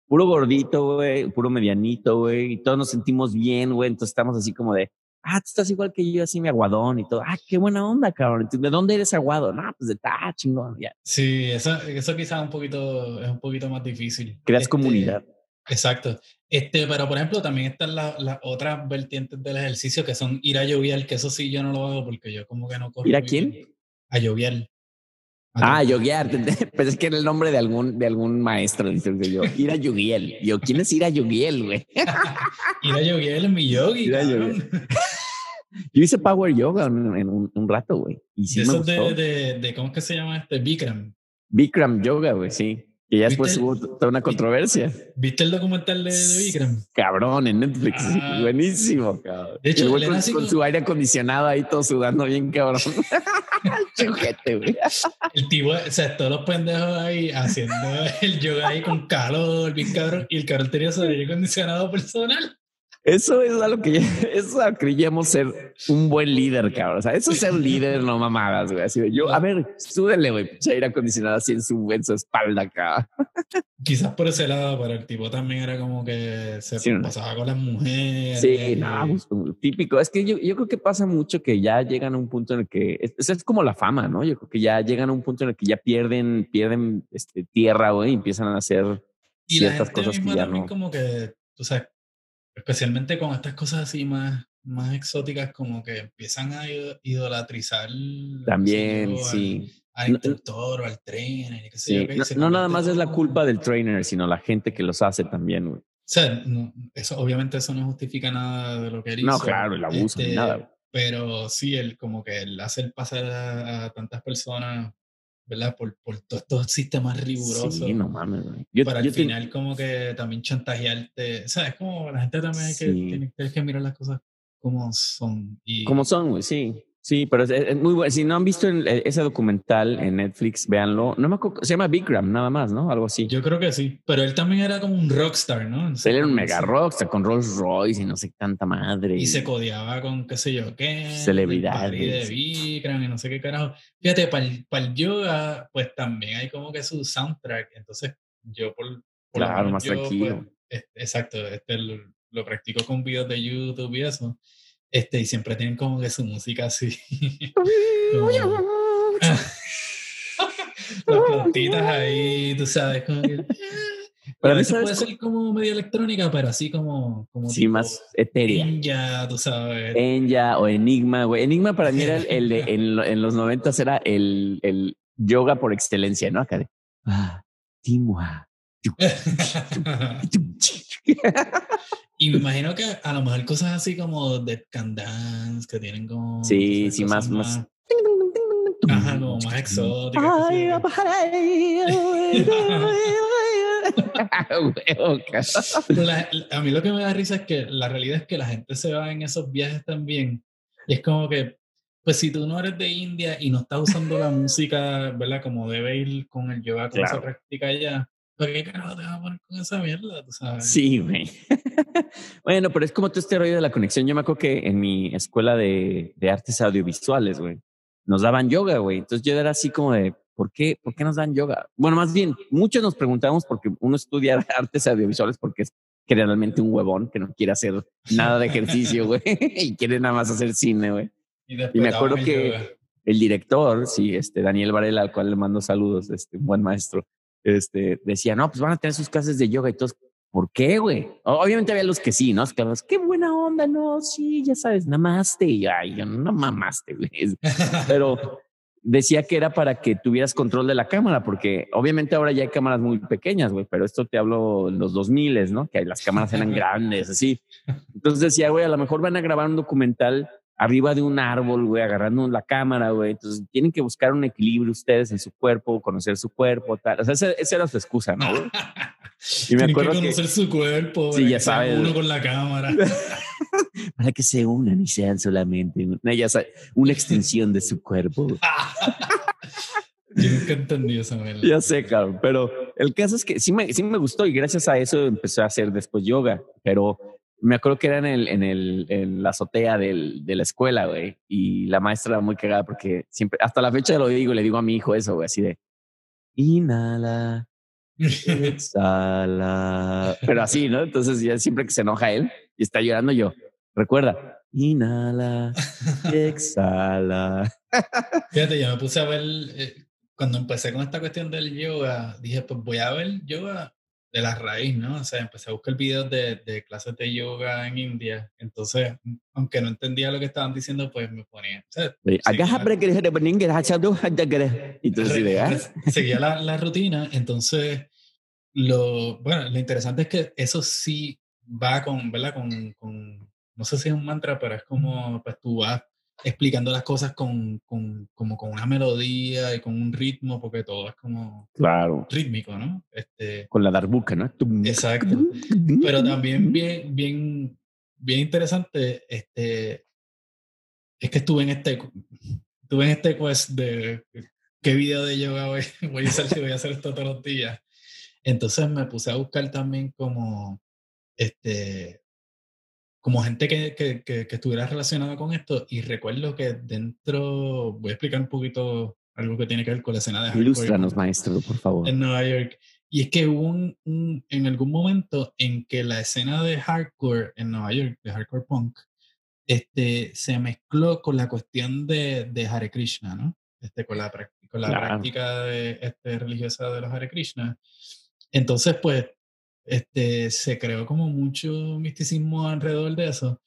puro gordito, güey, puro medianito, güey, y todos nos sentimos bien, güey. Entonces estamos así como de, ah, tú estás igual que yo, así mi aguadón y todo. Ah, qué buena onda, cabrón. ¿De dónde eres aguado? No, pues de ta, chingón. Ya, Sí, eso, eso quizás un poquito, es un poquito más difícil. creas Este, comunidad. Exacto. Este, pero por ejemplo, también están las otras vertientes del ejercicio que son ir a lloviar, que eso sí yo no lo hago porque yo como que no corro. ¿Ir a quién? A lloviar. Ah, yoguear. Pensé que era el nombre de algún, de algún maestro. Dice yo, ir a Yoguiel. Yo, ¿quién es ir a Yoguiel, güey? Ir a lloviar en mi yogi. Yo hice power yoga en, en un, un rato, güey. Y sí de me de, de, de, ¿cómo es que se llama este? Bikram. Bikram Yoga, güey, sí. Que ya después hubo toda una controversia. ¿Viste el documental de, de Bikram? Cabrón, en Netflix. Ah. buenísimo, cabrón. De hecho, El con, con su aire acondicionado ahí todo sudando bien, cabrón. Chujete, güey. El tipo, o sea, todos los pendejos ahí haciendo el yoga ahí con calor, bien cabrón, y el cabrón tenía su aire acondicionado personal. Eso es que eso a lo que creíamos ser un buen líder, cabrón. O sea, eso es ser líder, no mamadas, güey. Así de yo, a ver, súdele, güey. aire acondicionado así en su, en su espalda, cabrón. Quizás por ese lado, pero el tipo también era como que se Sí, ¿no? pasaba con las mujeres. Sí, no, pues, típico. Es que yo, yo creo que pasa mucho que ya llegan a un punto en el que es, es como la fama, ¿no? Yo creo que ya llegan a un punto en el que ya pierden, pierden este, tierra, güey, y empiezan a hacer y la ciertas gente cosas que misma ya también no. como que, tú sabes, especialmente con estas cosas así más, más exóticas como que empiezan a ido- idolatrizar También, sé al- sí. al, No- instructor o al trainer qué sé Sí, yo qué, y No, no nada más es la culpa del trainer, sino la gente que los hace también, güey. O sea, no, eso, obviamente eso no justifica nada de lo que él No, hizo. claro, el abuso ni este, nada. güey. Pero sí, el como que el hacer pasar a, a tantas personas, ¿verdad? Por, por todos estos sistemas rigurosos. Sí, no mames, güey. Yo, para yo al te- final como que también chantajearte. O sea, es como la gente también que, Sí. tiene, tiene que mirar las cosas como son. Y, Como son, güey, sí. Sí, pero es, es muy bueno. Si no han visto el- el- ese documental en Netflix, véanlo. No me acuerdo, se llama Bikram, nada más, ¿no? Algo así. Yo creo que sí. Pero él también era como un rockstar, ¿no? Él era un mega rockstar con Rolls Royce y no sé tanta madre. Y se codeaba con qué sé yo qué. Celebridades. de Bikram y no sé qué carajo. Fíjate, para el, para el yoga, pues también hay como que su soundtrack. Entonces, yo por. por lo Claro, menos más yo, tranquilo. pues, es- exacto, este lo, lo practico con videos de YouTube y eso. Este, y siempre tienen como que su música así. como- Las plantitas ahí, tú sabes, como que. Pero a veces ¿sabes puede ser como medio electrónica, pero así como. como Sí, tipo más etérea. Enya, tú sabes. Enya o Enigma, güey. Enigma para mí era el, el de, en, en los noventas era el, el yoga por excelencia, ¿no? Acá de, ah, Timua. Y me imagino que a lo mejor cosas así como Dead Can Dance, que tienen como. Sí, sí, cosas más, más. Ajá, como más exóticas. Pero la- a mí lo que me da risa es que la realidad es que la gente se va en esos viajes también. Y es como que, pues si tú no eres de India y no estás usando la música, ¿verdad? Como debe ir con el yoga, se Claro. practica allá, ¿para qué carajo te vas a poner con esa mierda? ¿Tú sabes? Sí, güey. bueno, pero es como todo este rollo de la conexión. Yo me acuerdo que en mi escuela de, de artes audiovisuales, güey, nos daban yoga, güey. Entonces yo era así como de, ¿por qué, ¿por qué nos dan yoga? Bueno, más bien, muchos nos preguntamos porque uno estudia artes audiovisuales porque es generalmente un huevón que no quiere hacer nada de ejercicio, güey, y quiere nada más hacer cine, güey. Y, me daban acuerdo que- yoga. El director, sí, este Daniel Varela, al cual le mando saludos, este un buen maestro, este decía, no, pues van a tener sus clases de yoga y todos, ¿por qué, güey? Obviamente había los que sí, ¿no? Es que los, qué buena onda, no, sí, ya sabes, namaste, y ay, yo no mamaste, güey. Pero decía que era para que tuvieras control de la cámara, porque obviamente ahora ya hay cámaras muy pequeñas, güey, pero esto te hablo en los 2000, ¿no? Que las cámaras eran grandes, así. Entonces decía, güey, a lo mejor van a grabar un documental arriba de un árbol, güey, agarrando la cámara, güey. Entonces tienen que buscar un equilibrio ustedes en su cuerpo, conocer su cuerpo, tal. O sea, esa, esa era su excusa, ¿no? güey? Y me Tienen acuerdo que que- conocer su cuerpo. Sí, ya sabes. Uno con la cámara. Para que se unan y sean solamente una, ya una extensión de su cuerpo. Yo nunca entendí esa. Ya sé, cabrón, pero el caso es que sí me, sí me gustó y gracias a eso empecé a hacer después yoga, pero me acuerdo que era en, el, en, el, en la azotea del, de la escuela, güey, y la maestra era muy cagada porque siempre, hasta la fecha lo digo, le digo a mi hijo eso, güey, así de, inhala, exhala, pero así, ¿no? Entonces ya siempre que se enoja él y está llorando yo, recuerda, inhala, exhala. Fíjate, yo me puse a ver, eh, cuando empecé con esta cuestión del yoga, dije, pues voy a ver yoga de la raíz, ¿no? O sea, empecé a buscar videos de, de clases de yoga en India. Entonces, aunque no entendía lo que estaban diciendo, pues me ponía. O sea, sí, seguía la, la rutina, entonces lo bueno, lo interesante es que eso sí va con, ¿verdad? Con, con no sé si es un mantra, pero es como pues tú vas explicando las cosas con, con, como con una melodía y con un ritmo, porque todo es como Claro, rítmico, ¿no? Este, con la darbuca, ¿no? exacto. Pero también bien, bien, bien interesante, este, es que estuve en este, estuve en este quest de qué video de yoga voy, voy a hacer si voy a hacer esto todos los días. Entonces me puse a buscar también como, este, como gente que, que, que, que estuviera relacionada con esto y recuerdo que dentro, voy a explicar un poquito algo que tiene que ver con la escena de hardcore Ilústranos, maestro, por favor. en Nueva York. Y es que hubo un, un- en algún momento en que la escena de hardcore en Nueva York, de hardcore punk, este, se mezcló con la cuestión de, de Hare Krishna, ¿no? Este, con la, con la Claro. práctica de, este, religiosa de los Hare Krishna. Entonces, pues, este, se creó como mucho misticismo alrededor de eso.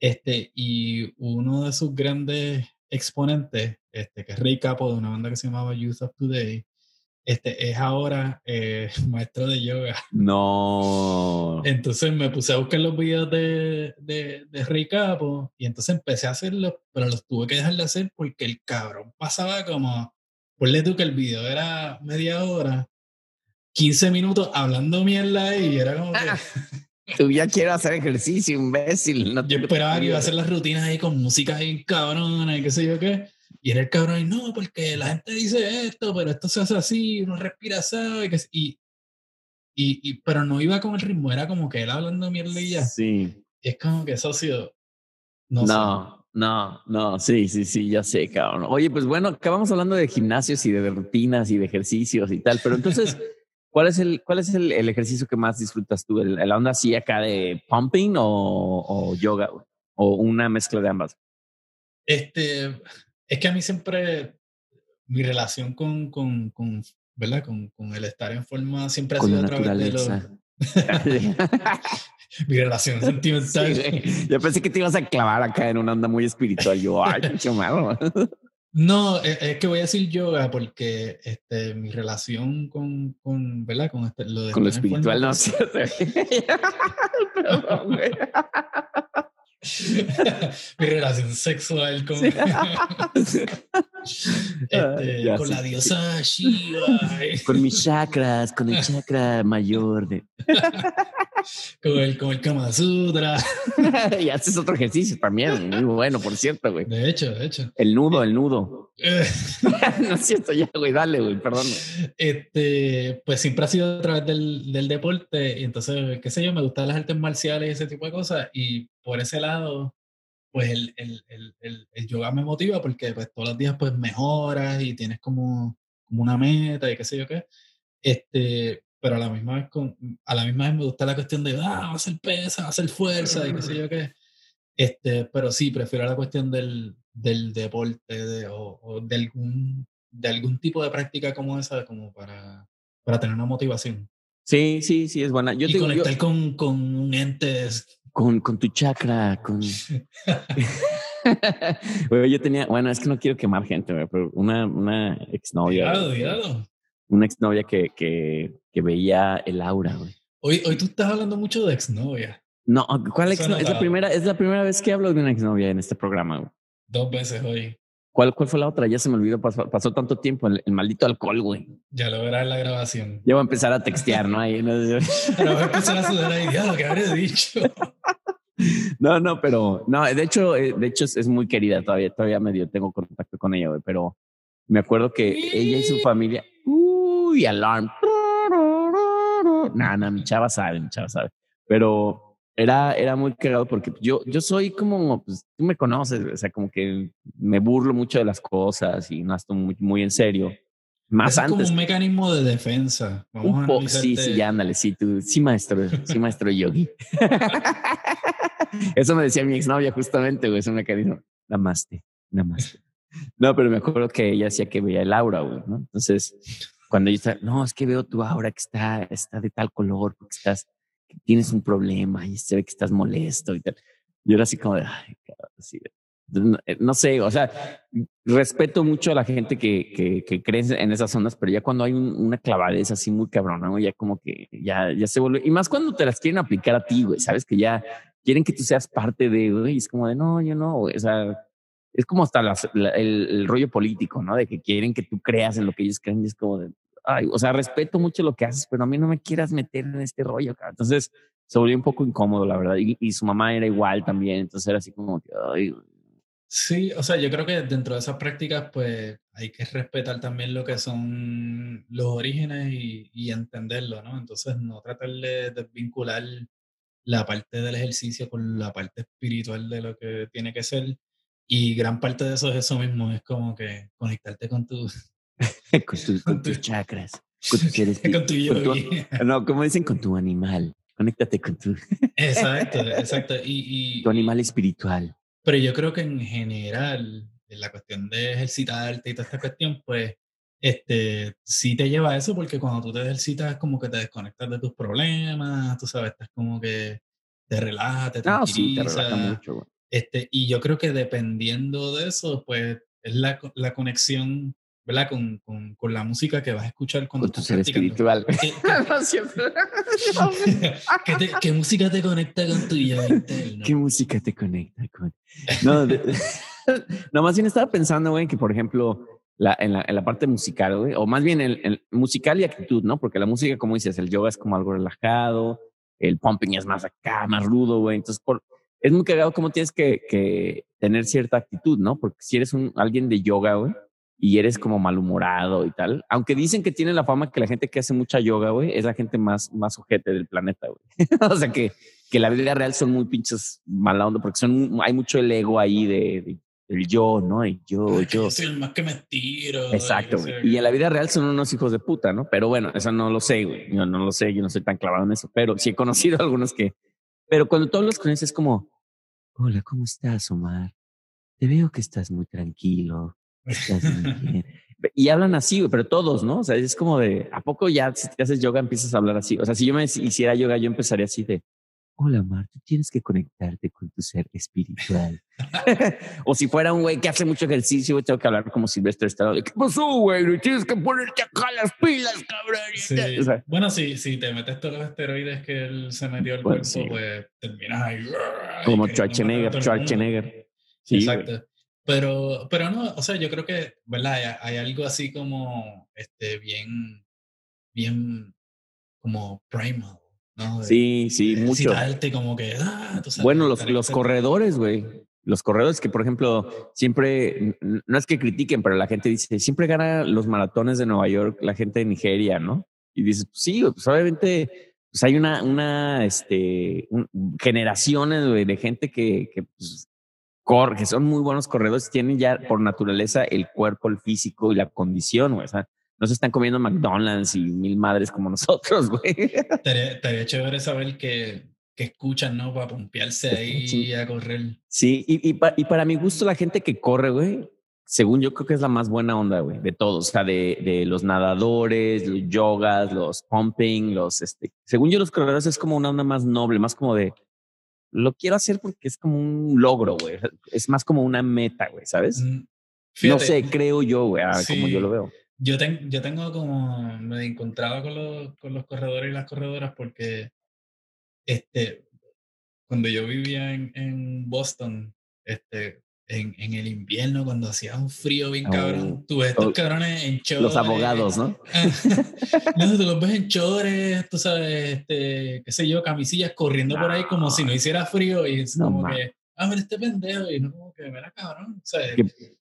Este, y uno de sus grandes exponentes, este, que es Ray Capo de una banda que se llamaba Youth of Today, este, es ahora eh, maestro de yoga. No. Entonces me puse a buscar los videos de, de, de Rey Capo y entonces empecé a hacerlos, pero los tuve que dejar de hacer porque el cabrón pasaba como, ponle tú que el video era media hora, 15 minutos hablando mierda y era como que... Tú ya quiero hacer ejercicio, imbécil. No yo esperaba que iba a hacer las rutinas ahí con música ahí cabrona y qué sé yo qué. Y era el cabrón, y no, porque la gente dice esto, pero esto se hace así, uno respira así, y, y, y, pero no iba con el ritmo, era como que él hablando mierda y ya. Sí. Y es como que socio. No, no, no, no, sí, sí, sí, ya sé, cabrón. Oye, pues bueno, acabamos hablando de gimnasios y de rutinas y de ejercicios y tal, pero entonces, ¿cuál es el, cuál es el, el ejercicio que más disfrutas tú? ¿El, ¿La onda así acá de pumping o, o yoga? ¿O una mezcla de ambas? Este, es que a mí siempre mi relación con, con, con ¿verdad? Con, con, el estar en forma siempre ha sido a través de los... mi relación sentimental. Sí, yo pensé que te ibas a clavar acá en una onda muy espiritual. Yo, ay, qué malo. No, es, es, que voy a decir yoga porque este, mi relación con, con ¿verdad? Con, este, lo, de con lo espiritual no sé. mi relación sexual con, este, ya, con sí, la diosa Shiva. Con mis chakras, con el chakra mayor. De... con, el, con el Kama Sutra. y haces otro ejercicio también, muy bueno, por cierto, güey. De hecho, de hecho. El nudo, el nudo. no es cierto, ya, güey, dale, güey, perdón. Este, pues siempre ha sido a través del, del deporte, y entonces, qué sé yo, me gustan las artes marciales y ese tipo de cosas, y por ese lado, pues el, el, el, el, yoga me motiva porque pues todos los días pues mejoras y tienes como, como una meta y qué sé yo qué. Este, pero a la misma vez, con, a la misma vez me gusta la cuestión de, ah, va a hacer pesa, va a hacer fuerza y qué sé yo qué. Este, pero sí, prefiero la cuestión del, del deporte de, o, o, de, algún, de algún tipo de práctica como esa, como para, para tener una motivación. Sí, sí, sí, es buena. Yo y te, conectar yo... con, con entes con, con tu chakra, con... bueno, yo tenía, bueno, es que no quiero quemar gente, pero una, una exnovia. Cuidado, cuidado. Una exnovia que, que, que veía el aura, güey. Hoy, hoy tú estás hablando mucho de exnovia. No, ¿cuál exnovia? Es la, primera, es la primera vez que hablo de una exnovia en este programa, güey. Dos veces hoy. ¿Cuál, ¿Cuál fue la otra? Ya se me olvidó, pasó, pasó tanto tiempo, el, el, maldito alcohol, güey. Ya lo verás en la grabación. Ya voy a empezar a textear, ¿no? Ahí, ¿no? Pero voy a empezar a sudar ahí, diablo, ¿qué habré dicho? No, no, pero no, de hecho, de hecho es, es muy querida todavía, todavía medio tengo contacto con ella, güey, pero me acuerdo que ella y su familia, uy, alarm. No, no, mi chava sabe, mi chava sabe. Pero era, era muy cagado porque yo, yo soy como, pues tú me conoces, o sea, como que me burlo mucho de las cosas y no estoy muy, muy en serio. Más es antes. como un mecanismo de defensa. Vamos un poco, sí, sí, ya ándale, sí, tú, sí, maestro, sí, maestro yogi. Eso me decía mi exnovia justamente, güey, es un mecanismo. Namaste, namaste. No, pero me acuerdo que ella decía que veía el aura, güey, ¿no? Entonces, cuando ella está, no, es que veo tu aura que está, está de tal color, porque estás, tienes un problema y se ve que estás molesto y tal. Yo era así como de, ay, así de, no, no, sé, o sea, respeto mucho a la gente que, que, que cree en esas zonas, pero ya cuando hay un, una clavadez así muy cabrona, ¿no? ya como que ya, ya se vuelve, y más cuando te las quieren aplicar a ti, güey, sabes que ya quieren que tú seas parte de, güey, es como de, no, yo no, güey, o sea, es como hasta la, la, el, el, rollo político, ¿no? De que quieren que tú creas en lo que ellos creen, y es como de, ay, o sea, respeto mucho lo que haces, pero a mí no me quieras meter en este rollo, cara. Entonces, se volvió un poco incómodo, la verdad, y, y su mamá era igual también, entonces era así como que, ay, Sí, o sea, yo creo que dentro de esas prácticas, pues hay que respetar también lo que son los orígenes y, y entenderlo, ¿no? Entonces, no tratar de desvincular la parte del ejercicio con la parte espiritual de lo que tiene que ser. Y gran parte de eso es eso mismo, es como que conectarte con tu... con, tu, con, tus chakras, con tu seres con tu. No, como dicen, con tu animal. Conéctate con tu... exacto, exacto. Y, y, tu animal espiritual. Pero yo creo que en general, en la cuestión de ejercitarte y toda esta cuestión, pues, este, sí te lleva a eso porque cuando tú te ejercitas como que te desconectas de tus problemas, tú sabes, estás como que te relajas, te no, sí, te relaja mucho. Este, y yo creo que dependiendo de eso, pues es la, la conexión, ¿verdad? Con, con, con, la música que vas a escuchar cuando con tu ser espiritual. ¿Qué, qué, ¿Qué, ¿Qué, música te conecta con tu yo interno? ¿Qué música te conecta con...? No, de, no más bien estaba pensando, güey, que por ejemplo, la, en, la, en, la, parte musical, güey, o más bien el, el, musical y actitud, ¿no? Porque la música, como dices, el yoga es como algo relajado, el pumping es más acá, más rudo, güey. Entonces, por, es muy cagado cómo tienes que, que, tener cierta actitud, ¿no? Porque si eres un, alguien de yoga, güey, y eres como malhumorado y tal, aunque dicen que tiene la fama que la gente que hace mucha yoga, güey, es la gente más, más ojete del planeta, güey. o sea que, que la vida real son muy pinches mala onda porque son, hay mucho el ego ahí de, de el yo, ¿no? El yo, Ay, yo. soy el más que me tiro. Exacto, güey. Y en la vida real son unos hijos de puta, ¿no? Pero bueno, eso no lo sé, güey. Yo no lo sé, yo no soy tan clavado en eso, pero sí he conocido algunos que. Pero cuando todos los conoces es como, hola, ¿cómo estás, Omar? Te veo que estás muy tranquilo. Bien. Y hablan así, pero todos, ¿no? O sea, es como de, ¿a poco ya si te haces yoga empiezas a hablar así? O sea, si yo me hiciera yoga, yo empezaría así de, hola Mar, tú tienes que conectarte con tu ser espiritual. o si fuera un güey que hace mucho ejercicio, tengo que hablar como Silvestre Estado. ¿Qué pasó, güey? Tienes que ponerte acá las pilas, cabrón. Sí. O sea, bueno, si, si te metes todos los esteroides que él se metió al bueno, cuerpo, sí. pues terminas ahí. Como Schwarzenegger, Schwarzenegger. Sí, Exacto. Pero, pero no, o sea, yo creo que, ¿verdad? Hay, hay algo así como, este, bien, bien, como primal. ¿no? De, sí, sí, de mucho. Como que, ah, sabes, bueno, los, los corredores, güey. Los corredores que, por ejemplo, siempre, no es que critiquen, pero la gente dice, siempre gana los maratones de Nueva York la gente de Nigeria, ¿no? Y dices, pues sí, pues obviamente pues hay una, una, este, un, generaciones de gente que, que pues, corre, que son muy buenos corredores, tienen ya por naturaleza el cuerpo, el físico y la condición, güey. O sea, no se están comiendo McDonald's y mil madres como nosotros, güey. Estaría, estaría chévere saber que, que escuchan, ¿no? Para pompearse ahí sí. a correr. Sí, y, y, pa, y, para mi gusto, la gente que corre, güey, según yo creo que es la más buena onda, güey, de todos. O sea, de, de los nadadores, los yogas, los pumping, los, este, según yo, los corredores es como una onda más noble, más como de, lo quiero hacer porque es como un logro, güey. Es más como una meta, güey, ¿sabes? Mm, Fíjate, no sé, creo yo, güey, sí. como yo lo veo. Yo, ten, yo tengo como, me he encontrado con los, con los corredores y las corredoras porque este, cuando yo vivía en, en Boston, este, en, en, el invierno, cuando hacía un frío bien cabrón, oh, tú ves estos oh, cabrones en chores. Los abogados, ¿no? no, tú los ves en chores, tú sabes, este, qué sé yo, camisillas corriendo no. por ahí como si no hiciera frío y es no, como man. que, ah, mira este pendejo, y no como que, mira cabrón, o sea,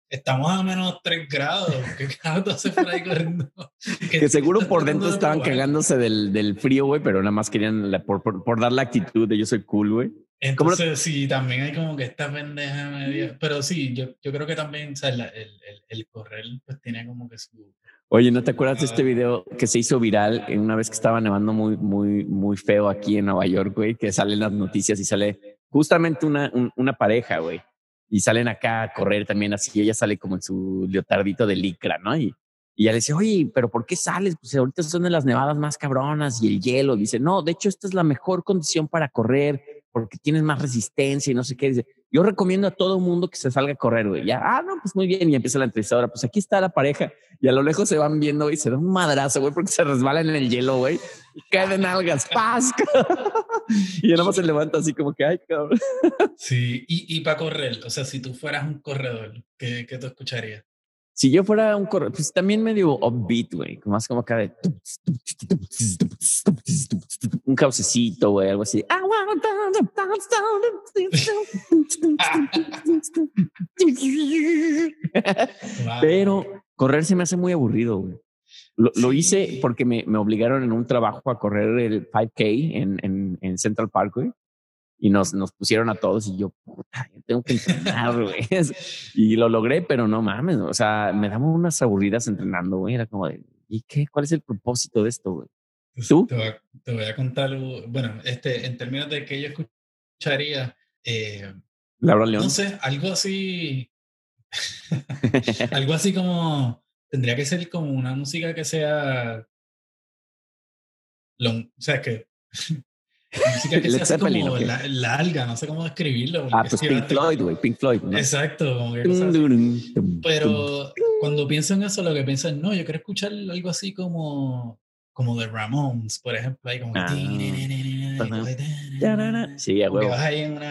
estamos a menos 3 grados, ¿qué carajo tú haces por ahí corriendo? que seguro por dentro estaban de cagándose del, del frío, güey, pero nada más querían, la, por, por, por, dar la actitud de yo soy cool, güey. Entonces, lo... sí, también hay como que esta pendeja media. Pero sí, yo, yo creo que también, o sea, el, el, el, correr, pues tiene como que su. Oye, ¿no te acuerdas de este video que se hizo viral en una vez que estaba nevando muy, muy, muy feo aquí en Nueva York, güey? Que salen las noticias y sale justamente una, un, una pareja, güey. Y salen acá a correr también así. Ella sale como en su leotardito de licra, ¿no? Y, y ella le dice, oye, pero ¿por qué sales? Pues ahorita son de las nevadas más cabronas y el hielo. Dice, no, de hecho, esta es la mejor condición para correr porque tienes más resistencia y no sé qué. Dice, yo recomiendo a todo mundo que se salga a correr, güey. Ya, ah, no, pues muy bien. Y empieza la entrevistadora, pues aquí está la pareja. Y a lo lejos se van viendo y se da un madrazo, güey, porque se resbalan en el hielo, güey. Y caen en algas, ¡paz! y ya nada más se levanta así como que, ay, cabrón. Sí, y, y para correr, o sea, si tú fueras un corredor, ¿qué, qué tú escucharías? Si yo fuera un corredor, pues también medio upbeat, güey, más como acá de un caucecito, güey, algo así. Pero correr se me hace muy aburrido, güey. Lo, lo, hice porque me, me, obligaron en un trabajo a correr el 5K en, en, en Central Park, güey y nos, nos pusieron a todos y yo, puta, yo tengo que entrenar, güey. y lo logré, pero no mames, o sea, me daban unas aburridas entrenando, güey. Era como de, ¿y qué? ¿Cuál es el propósito de esto, güey? ¿Tú? Te voy, a, te voy, a, contar, bueno, este, en términos de que yo escucharía, eh, Laura León. No sé, algo así, algo así como, tendría que ser como una música que sea, long, o sea, que Música que se hace Zeppelin, como ¿o qué? la- larga, no sé cómo describirlo. Ah, pues sí, Pink Floyd, güey, Pink Floyd. ¿no? Exacto, como que tum. Pero cuando pienso en eso, lo que pienso es, no, yo quiero escuchar algo así como, como de Ramones, por ejemplo, ahí como... Sí, a huevo.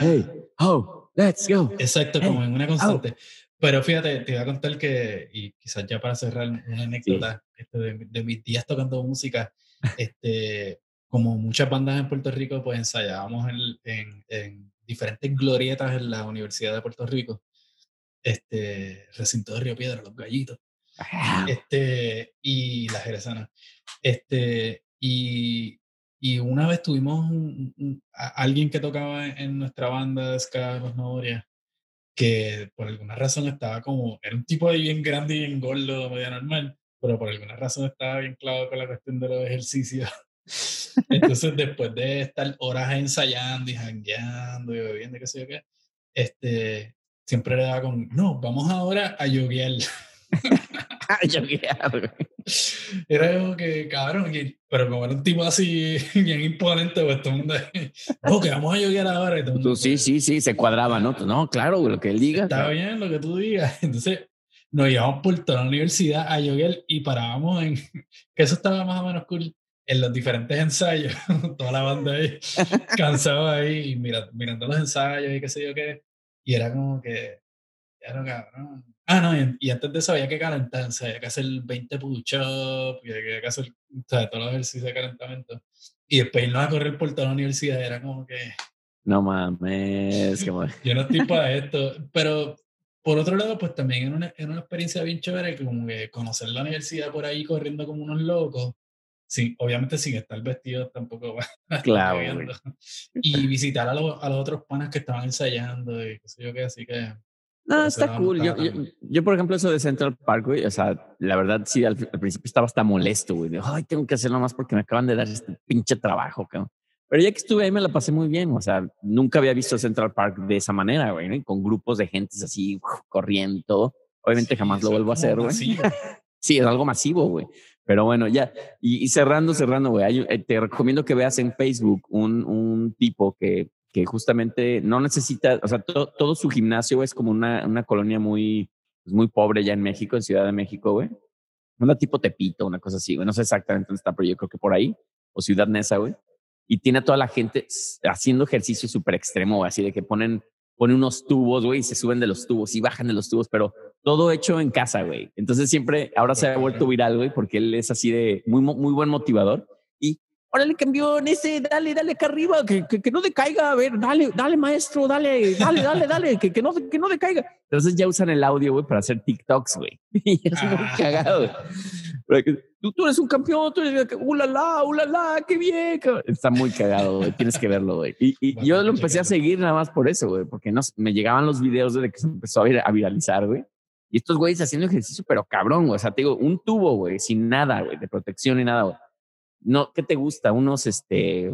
Hey, oh, let's go. Exacto, como en una constante. Pero fíjate, te iba a contar que, y quizás ya para cerrar una anécdota este, de, de mis días tocando música, este, como muchas bandas en Puerto Rico, pues ensayábamos en, en- en diferentes glorietas en la Universidad de Puerto Rico, este, recinto de Río Piedra, Los Gallitos, Ah, este, y la Jerezana. Este, y, y una vez tuvimos un- un- a- alguien que tocaba en, nuestra banda de Ska que por alguna razón estaba como, era un tipo de bien grande y bien gordo, medio normal, pero por alguna razón estaba bien claro con la cuestión de los ejercicios. Entonces, después de estar horas ensayando y jangueando y bebiendo qué sé yo qué, este, siempre le daba con, no, vamos ahora a yoguear. yo quiero, güey. Era como que, cabrón, pero como era un tipo así, bien imponente, pues todo el mundo, no, que vamos a yoguear ahora. Y todo mundo, sí, sí, sí, se cuadraba, ¿no? No, claro, lo que él diga. Está claro. bien lo que tú digas. Entonces, nos íbamos por toda la universidad a yoguear y parábamos en, que eso estaba más o menos cool, en los diferentes ensayos, toda la banda ahí, cansada ahí, y mira, mirando los ensayos y qué sé yo qué, y era como que, ya no cabrón. Ah, no, y, y antes de eso había que calentarse, había que hacer 20 push-ups, y había que hacer o sea, todos los ejercicios de calentamiento. Y después irnos a correr por toda la universidad era como que, No mames, yo no estoy para esto, pero por otro lado, pues también era una, era una experiencia bien chévere, como que conocer la universidad por ahí corriendo como unos locos, sí, obviamente sin estar vestidos tampoco va Claro. Y visitar a, los- a los otros panas que estaban ensayando y qué sé yo qué, así que... No, está cool. Yo, yo, yo, por ejemplo, eso de Central Park, güey, o sea, la verdad, sí, al, al principio estaba hasta molesto, güey. de, Ay, tengo que hacerlo más porque me acaban de dar este pinche trabajo, cabrón. Pero ya que estuve ahí me la pasé muy bien, o sea, nunca había visto Central Park de esa manera, güey, ¿no? Y con grupos de gentes así, uf, corriendo. Obviamente Sí, jamás lo vuelvo a hacer, güey. Sí, es algo masivo, güey. Pero bueno, ya. Y, cerrando, cerrando, güey. eh, Te recomiendo que veas en Facebook un, un tipo que, que justamente no necesita, o sea, to- todo su gimnasio es como una, una colonia muy, pues, muy pobre ya en México, en Ciudad de México, güey. Una tipo Tepito, una cosa así, güey. No sé exactamente dónde está, pero yo creo que por ahí. O Ciudad Neza, güey. Y tiene a toda la gente haciendo ejercicio súper extremo, güey, así de que ponen, ponen unos tubos, güey, y se suben de los tubos y bajan de los tubos, pero todo hecho en casa, güey. Entonces siempre, ahora se ha vuelto viral, güey, porque él es así de muy, muy buen motivador. Y órale, campeón, ese, dale, dale acá arriba, que, que, que no decaiga, a ver, dale, dale, maestro, dale, dale, dale, dale, que, que, no, que no decaiga. Entonces ya usan el audio, güey, para hacer TikToks, güey. Y es muy Ah. cagado, güey. Tú, tú eres un campeón, tú eres, ulala, ulala, qué bien. cabrón". Está muy cagado, güey. Tienes que verlo, güey. Y, y Bueno, yo lo empecé a seguir nada más por eso, güey, porque no, me llegaban los videos desde que se empezó a, vir- a viralizar, güey. Y estos güeyes haciendo ejercicio, pero cabrón, güey. O sea, te digo, un tubo, güey, sin nada, güey, de protección ni nada, güey. No, ¿qué te gusta? Unos, este,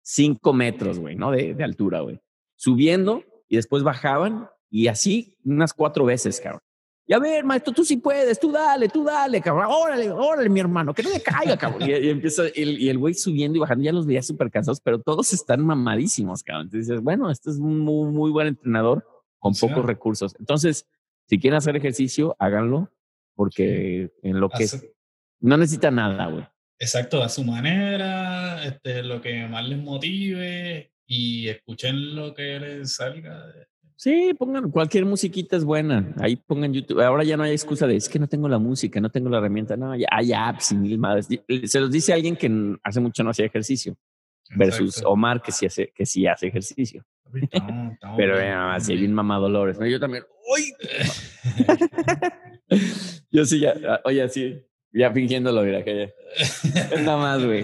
cinco metros, güey, ¿no? De, de altura, güey. Subiendo y después bajaban y así unas cuatro veces, cabrón. Y a ver, maestro, tú sí puedes, tú dale, tú dale, cabrón. Órale, órale, mi hermano, que no le caiga, cabrón. Y, y empieza el, y el güey subiendo y bajando, ya los veía súper cansados, pero todos están mamadísimos, cabrón. Entonces dices, bueno, este es un muy, muy buen entrenador con Sí. pocos recursos. Entonces, si quieren hacer ejercicio, háganlo, porque en lo que Hace- no necesita nada, güey. Exacto, a su manera, este, lo que más les motive y escuchen lo que les salga. de- Sí, pongan cualquier musiquita es buena. Ahí pongan YouTube. Ahora ya no hay excusa de es que no tengo la música, no tengo la herramienta. No, ya hay apps y mil madres. Se los dice alguien que hace mucho no hacía ejercicio versus Exacto. Omar que sí hace, que sí hace ejercicio. Pero eh, estamos así bien. bien mamadolores. ¿no? Yo también. ¡Uy! Yo sí ya, ah, oye, sí, ya fingiéndolo, mira que ya. Es nada más, güey.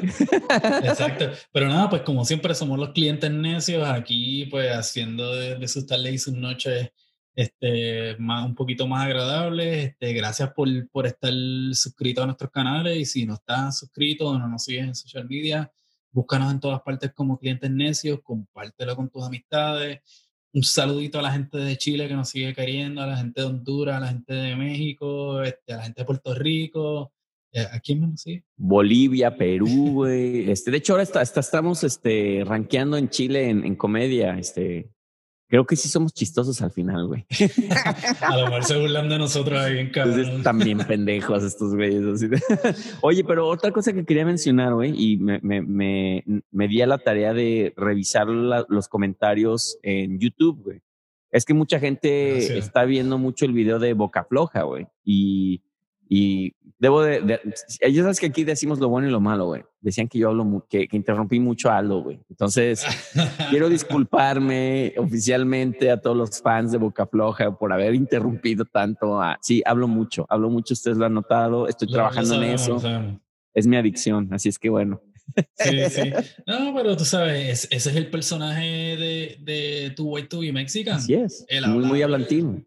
Exacto. Pero nada, pues como siempre somos los clientes necios aquí, pues haciendo de, de sus tardes y sus noches este, más, un poquito más agradables. Este, gracias por, por estar suscrito a nuestros canales y si no estás suscrito o no nos sigues en social media, búscanos en todas partes como clientes necios, compártelo con tus amistades. Un saludito a la gente de Chile que nos sigue queriendo, a la gente de Honduras, a la gente de México, este, a la gente de Puerto Rico, ¿A quién más sigue? Bolivia, Perú, güey. Este, de hecho, ahora está, estamos este, rankeando en Chile en, en comedia. Este, Creo que sí somos chistosos al final, güey. A lo mejor se burlan de nosotros ahí en casa. también pendejos estos güeyes. Oye, pero otra cosa que quería mencionar, güey, y me, me, me, me, di a la tarea de revisar los comentarios en YouTube, güey. Es que mucha gente está viendo mucho el video de Boca Floja, güey. Y y debo de, de, ya sabes que aquí decimos lo bueno y lo malo, güey. Decían que yo hablo, que, que interrumpí mucho a Aldo, güey. Entonces, quiero disculparme oficialmente a todos los fans de Boca Floja por haber interrumpido tanto. A, sí, hablo mucho, hablo mucho, ustedes lo han notado, estoy trabajando en eso. Es mi adicción, así es que bueno. Sí, sí. No, pero tú sabes, ese es el personaje de, de tu White to Be Mexican. Así es. muy, muy hablantino.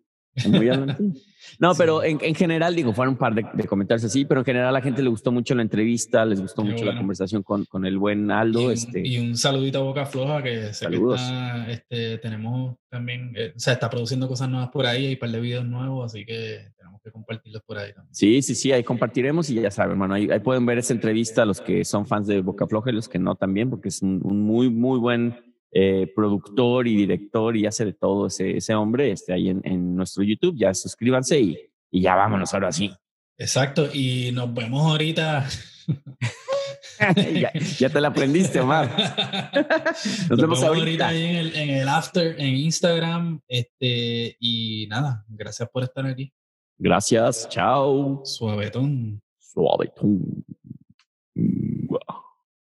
Muy. No, pero en, en, general, digo, fueron un par de, de, comentarios así, pero en general a la gente le gustó mucho la entrevista, les gustó mucho la conversación con, con, el buen Aldo. Y un, este. y un saludito a Boca Floja, que sé que está, este, tenemos también, eh, o sea, está produciendo cosas nuevas por ahí, hay un par de videos nuevos, así que tenemos que compartirlos por ahí también. Sí, sí, sí, ahí compartiremos y ya saben, hermano, ahí, ahí pueden ver esa entrevista los que son fans de Boca Floja y los que no también, porque es un, un muy, muy buen eh, productor y director y hace de todo ese, ese hombre, este, ahí en, en nuestro YouTube. Ya suscríbanse y, y, ya vámonos ahora sí. Exacto, y nos vemos ahorita. ya, ya, te la aprendiste, Omar. Nos, nos vemos, ahorita, ahí en el, en el, after, en Instagram. Este, y nada, gracias por estar aquí. Gracias, chao. Suavetón. Suavetón.